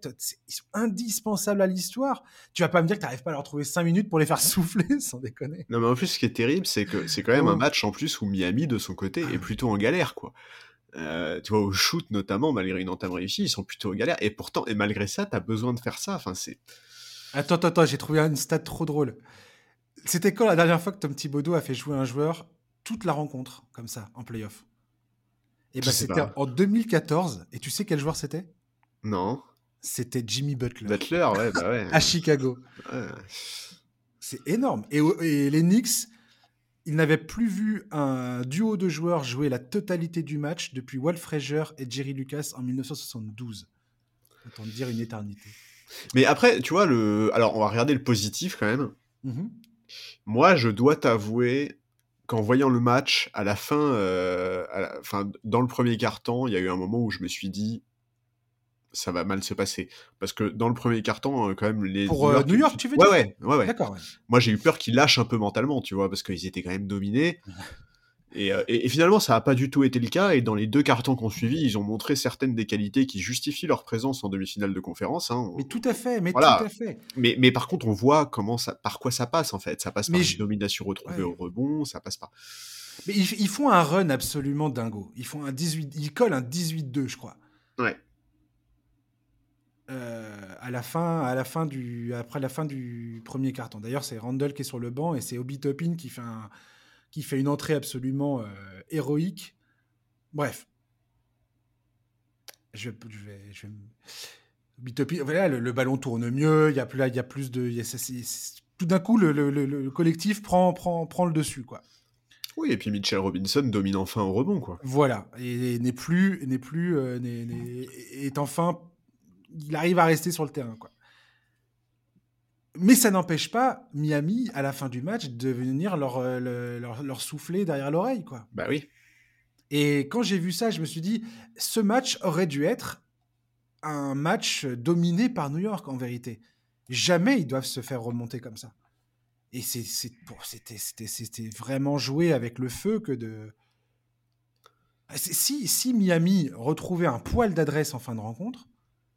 ils sont indispensables à l'histoire. Tu vas pas me dire que t'arrives pas à leur trouver 5 minutes pour les faire (laughs) souffler, sans déconner. Non mais en plus ce qui est terrible c'est que c'est quand même un match en plus où Miami de son côté est plutôt en galère quoi. Euh, tu vois au shoot notamment malgré une entame réussie ils sont plutôt en galère et pourtant et malgré ça t'as besoin de faire ça enfin c'est Attends, attends, attends, j'ai trouvé une stat trop drôle. C'était quand la dernière fois que Tom Thibodeau a fait jouer un joueur toute la rencontre, comme ça, en playoff? Et Je ben c'était pas. en 2014. Et tu sais quel joueur c'était? Non C'était Jimmy Butler. Butler ouais bah ouais, (laughs) À Chicago. Ouais. C'est énorme. Et, et les Knicks, ils n'avaient plus vu un duo de joueurs jouer la totalité du match depuis Walt Frazier et Jerry Lucas en 1972. Autant dire une éternité. mais après tu vois le alors on va regarder le positif quand même Mhm. moi je dois t'avouer qu'en voyant le match à la fin euh, à la- enfin dans le premier quart-temps il y a eu un moment où je me suis dit ça va mal se passer parce que dans le premier quart-temps euh, quand même les Pour euh, New York, tu veux dire ouais ouais ouais D'accord. ouais. moi j'ai eu peur qu'ils lâchent un peu mentalement, tu vois, parce qu'ils étaient quand même dominés. (laughs) Et, euh, et- et finalement, ça n'a pas du tout été le cas. Et dans les deux cartons qu'on suivi, ils ont montré certaines des qualités qui justifient leur présence en demi-finale de conférence. hein. Mais tout à fait, mais Voilà. tout à fait. Mais, mais par contre, on voit comment ça, par quoi ça passe en fait. Ça passe Mais par je- une domination retrouvée Ouais. au rebond, ça passe par. Mais ils, ils font un run absolument dingo. Ils font un 18, ils collent un 18-2, je crois. Ouais. Euh, à la fin, à la fin du, après la fin du premier carton. D'ailleurs, c'est Randall qui est sur le banc et c'est Obi Toppin qui fait un, qui fait une entrée absolument euh, héroïque. Bref, je, je vais, je vais voilà, le, le ballon tourne mieux. Il y a plus là, il y a plus de, y a- tout d'un coup, le, le- le- le collectif prend, prend, prend le dessus, quoi. Oui, et puis Mitchell Robinson domine enfin au rebond, quoi. Voilà, et, et n'est plus, n'est plus, euh, est enfin, il arrive à rester sur le terrain, quoi. Mais ça n'empêche pas Miami, à la fin du match, de venir leur, euh, le- leur, leur souffler derrière l'oreille, quoi. Bah oui. Et quand j'ai vu ça, je me suis dit, ce match aurait dû être un match dominé par New York, en vérité. Jamais ils doivent se faire remonter comme ça. Et c'était vraiment joué avec le feu que de... Si, si Miami retrouvait un poil d'adresse en fin de rencontre,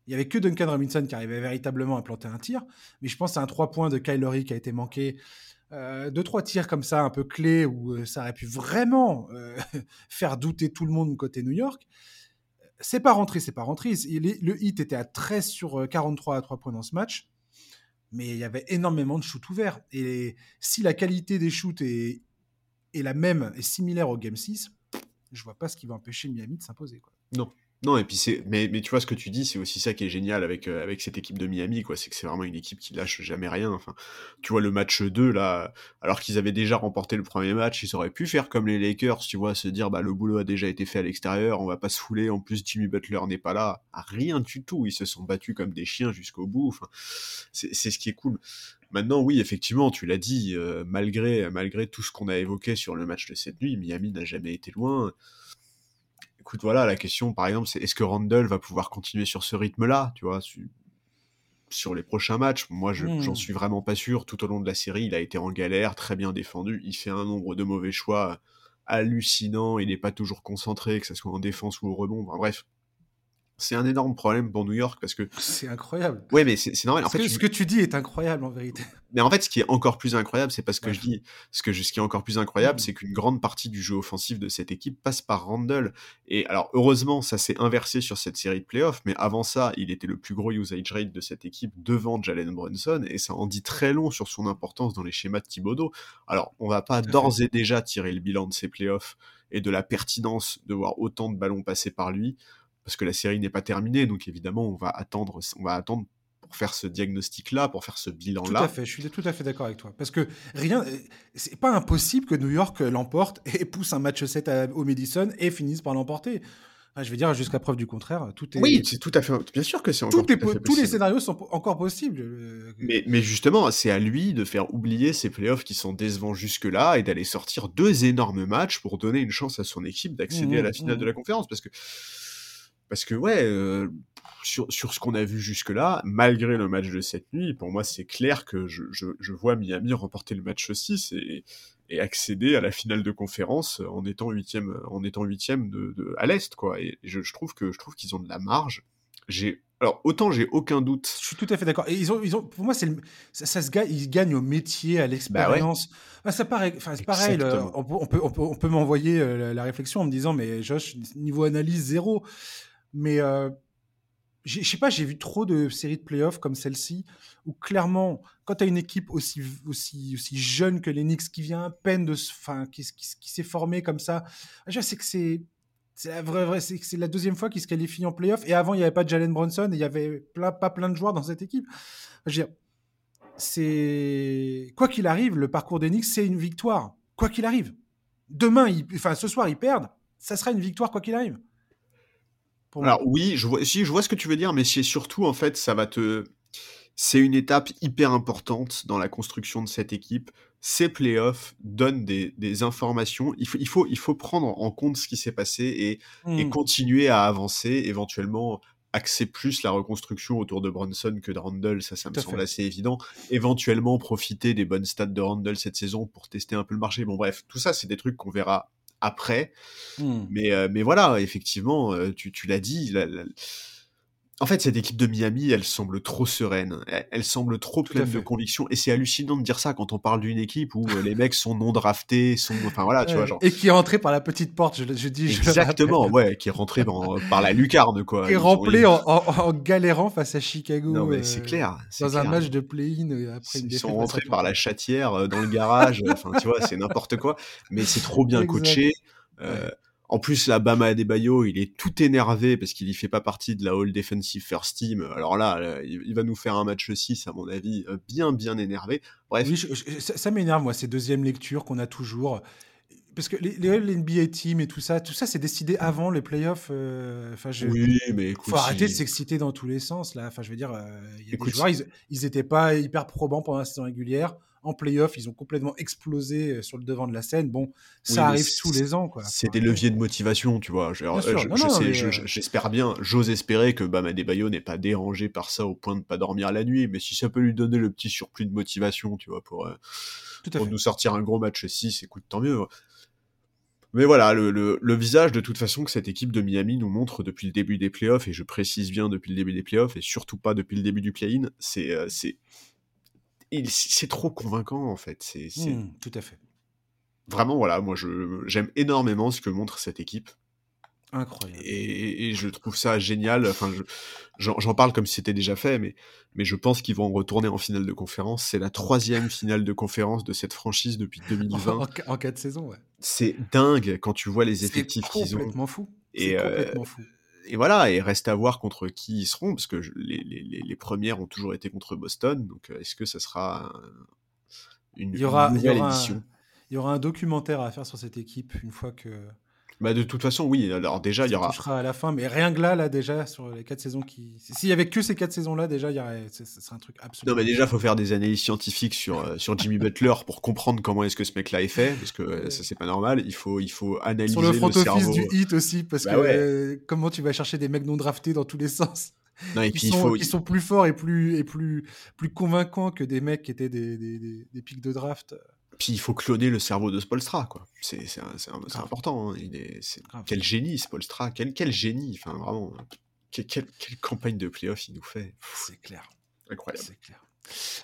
il n'y avait que Duncan Robinson qui arrivait véritablement à planter un tir, mais je pense à un 3 points de Kyle Lowry qui a été manqué, euh, deux, trois tirs comme ça un peu clés où euh, ça aurait pu vraiment euh, (laughs) faire douter tout le monde côté New York. C'est pas rentré, c'est pas rentré. Le hit était à 13 sur euh, 43 à 3 points dans ce match, mais il y avait énormément de shoots ouverts. Et si la qualité des shoots est, la même, est similaire au Game 6, je vois pas ce qui va empêcher Miami de s'imposer. quoi. Non, et puis c'est, mais, mais tu vois ce que tu dis, c'est aussi ça qui est génial avec, euh, avec cette équipe de Miami, quoi. C'est que c'est vraiment une équipe qui lâche jamais rien. Enfin, tu vois le match 2, là, alors qu'ils avaient déjà remporté le premier match, ils auraient pu faire comme les Lakers, tu vois, se dire, bah, le boulot a déjà été fait à l'extérieur, on va pas se fouler, en plus Jimmy Butler n'est pas là. Ah, rien du tout, ils se sont battus comme des chiens jusqu'au bout. C'est, c'est ce qui est cool. Maintenant, oui, effectivement, tu l'as dit, euh, malgré, malgré tout ce qu'on a évoqué sur le match de cette nuit, Miami n'a jamais été loin écoute, voilà, la question, par exemple, c'est est-ce que Randall va pouvoir continuer sur ce rythme-là, tu vois, su- sur les prochains matchs? Moi, je- Hmm. j'en suis vraiment pas sûr. Tout au long de la série, il a été en galère, très bien défendu. Il fait un nombre de mauvais choix hallucinant. Il n'est pas toujours concentré, que ce soit en défense ou au rebond. Enfin, bref, c'est un énorme problème pour New York parce que, C'est incroyable. ouais, mais c'est normal. En ce, fait, que, tu- ce que tu dis est incroyable en vérité. (laughs) mais en fait, ce qui est encore plus incroyable, c'est parce que Ouais. je dis, ce que je- ce qui est encore plus incroyable, Mhm. c'est qu'une grande partie du jeu offensif de cette équipe passe par Randall. Et alors, heureusement, ça s'est inversé sur cette série de playoffs, mais avant ça, il était le plus gros usage rate de cette équipe devant Jalen Brunson, et ça en dit très long sur son importance dans les schémas de Thibodeau. Alors, on va pas d'ores et déjà tirer le bilan de ces playoffs et de la pertinence de voir autant de ballons passer par lui, parce que la série n'est pas terminée, donc évidemment, on va attendre, on va attendre pour faire ce diagnostic-là, pour faire ce Tout bilan-là. à fait, je suis tout à fait d'accord avec toi. Parce que rien, euh, c'est pas impossible que New York euh, l'emporte (laughs) et pousse un match 7 à- au Madison et finisse par l'emporter. Enfin, je vais dire, jusqu'à preuve du contraire, tout est. Oui, c'est tout à fait. Bien sûr que c'est encore tout est tout tous les scénarios sont encore possibles. euh, Mais, mais justement, c'est à lui de faire oublier ces playoffs qui sont décevants jusque-là et d'aller sortir deux énormes matchs pour donner une chance à son équipe d'accéder Mhm, à la finale mhm. de la conférence. Parce que, parce que ouais, euh, sur, sur ce qu'on a vu jusque-là, malgré le match de cette nuit, pour moi, c'est clair que je, je, je, vois Miami remporter le match 6 et, et accéder à la finale de conférence en étant huitième, en étant huitième de, de, à l'Est, quoi. Et je, je trouve que je trouve qu'ils ont de la marge. J'ai alors autant j'ai aucun doute. Je suis tout à fait d'accord. Et ils ont, ils ont, pour moi, c'est ça, ça, se gagne, ils gagnent au métier, à l'expérience. Bah ouais. ça paraît, enfin c'est pareil. on, peut, on, peut, on peut, m'envoyer euh, la, réflexion en me disant, mais Josh, niveau analyse zéro. Mais euh, je sais pas, j'ai vu trop de séries de playoffs comme celle-ci où clairement, quand tu as une équipe aussi, jeune que l'Enix qui vient à peine de, enfin, qui, qui, s'est formée comme ça, je sais que c'est c'est la c'est la deuxième fois qu'il se qualifie en playoff. Et avant, il n'y avait pas Jalen Brunson et il n'y avait pas plein de joueurs dans cette équipe. Je dire, c'est quoi qu'il arrive, le parcours d'Enix, c'est une victoire. Quoi qu'il arrive. Demain, enfin ce soir, ils perdent. Ça sera une victoire quoi qu'il arrive. Alors oui, je vois, si je vois ce que tu veux dire, mais c'est surtout en fait, ça va te, c'est une étape hyper importante dans la construction de cette équipe ces playoffs donnent des, des, informations. Il faut, il, faut, il faut prendre en compte ce qui s'est passé et, mmh. et, continuer à avancer, éventuellement axer plus la reconstruction autour de Bronson que de Randall, ça, ça me semble assez évident. Éventuellement profiter des bonnes stats de Randall cette saison pour tester un peu le marché. Bon bref, tout ça, c'est des trucs qu'on verra après. Mmh. Mais, euh, mais voilà, effectivement, euh, tu, tu l'as dit, la, la, en fait, cette équipe de Miami, elle semble trop sereine, elle, semble trop pleine de conviction, et c'est hallucinant de dire ça quand on parle d'une équipe où euh, les mecs sont non draftés, sont, enfin voilà, tu vois, genre. Et qui est rentré par la petite porte, je, je dis. Exactement, ouais, qui est rentré par la lucarne, quoi. Qui est rempli en, en, galérant face à Chicago. Non, mais c'est euh, clair. Dans un match de play-in euh, après une Ils sont rentrés par la chatière dans le garage, enfin, tu vois, c'est n'importe quoi, mais c'est trop bien (laughs) coaché. Euh, en plus, là, Bama Adebayo, il est tout énervé parce qu'il y fait pas partie de la All Defensive First Team. Alors là, il va nous faire un match 6, à mon avis, euh, bien, bien énervé. Bref. Oui, ça, m'énerve, moi, ces deuxièmes lectures qu'on a toujours. Parce que les, les, NBA Team et tout ça, tout ça, c'est décidé avant les playoffs. Euh, enfin, je, oui, mais écoute, faut arrêter de s'exciter dans tous les sens là. Enfin, je veux dire, euh, y a écoute, des joueurs, ils, ils étaient pas hyper probants pendant la saison régulière en playoff, ils ont complètement explosé euh, sur le devant de la scène. Bon, ça arrive tous les ans. C'est des leviers de motivation, tu vois. J'espère bien, j'ose espérer que Bam Adebayo n'est pas dérangé par ça au point de ne pas dormir la nuit, mais si ça peut lui donner le petit surplus de motivation, tu vois, pour, euh, pour nous sortir un gros match 6, écoute, tant mieux. Mais voilà, le, le, le, visage de toute façon que cette équipe de Miami nous montre depuis le début des playoffs, et je précise bien depuis le début des playoffs, et surtout pas depuis le début du play-in, c'est euh, c'est trop convaincant en fait. C'est mmh, tout à fait. Vraiment, voilà, moi j'aime énormément ce que montre cette équipe. Incroyable. Et, et je trouve ça génial. Enfin, j'en parle comme si c'était déjà fait, mais, mais je pense qu'ils vont retourner en finale de conférence. C'est la troisième finale de conférence de cette franchise depuis 2020. (laughs) En, en quatre saisons, ouais. C'est dingue quand tu vois les effectifs qu'ils ont. C'est complètement fou. Euh, complètement fou et voilà, et reste à voir contre qui ils seront, parce que les, les, les premières ont toujours été contre Boston, donc euh, est-ce que ça sera une, il y aura, nouvelle il y aura édition? un, Il y aura un documentaire à faire sur cette équipe une fois que bah de toute façon, oui. Alors déjà, il y aura. touchera à la fin, mais rien que là, là déjà sur les quatre saisons qui. S'il y avait que ces quatre saisons-là, déjà, il y aurait... ce serait un truc absolument. Non, mais déjà, faut faire des analyses scientifiques sur euh, sur Jimmy Butler pour comprendre comment est-ce que ce mec-là est fait, parce que euh, ça c'est pas normal. Il faut il faut analyser sur le front le office du hit aussi, parce bah que ouais. euh, comment tu vas chercher des mecs non draftés dans tous les sens? Non, et qui, puis, sont, il faut... qui sont plus forts et plus et plus plus convaincants que des mecs qui étaient des, des, des, des pics de draft. Puis il faut cloner le cerveau de Spolstra, quoi. C'est important. Hein. Il est, quel génie, Spolstra. Quel, quel génie. Enfin, vraiment. Quelle, quelle, quelle campagne de playoff il nous fait. C'est clair. Incroyable. Clair.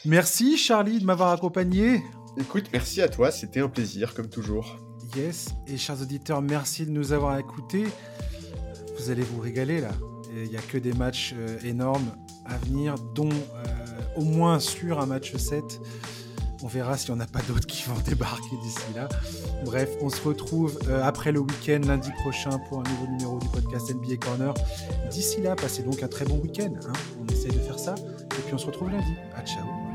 Merci, Charlie, de m'avoir accompagné. Écoute, merci à toi. C'était un plaisir, comme toujours. Yes. Et chers auditeurs, merci de nous avoir écoutés. Vous allez vous régaler, là. Il n'y a que des matchs euh, énormes à venir, dont euh, au moins sur un match 7. On verra s'il n'y en a pas d'autres qui vont (laughs) débarquer d'ici là. Bref, on se retrouve euh, après le week-end, lundi prochain, pour un nouveau numéro du podcast NBA Corner. D'ici là, passez donc un très bon week-end. Hein. On essaye de faire ça. Et puis on se retrouve lundi. À ciao.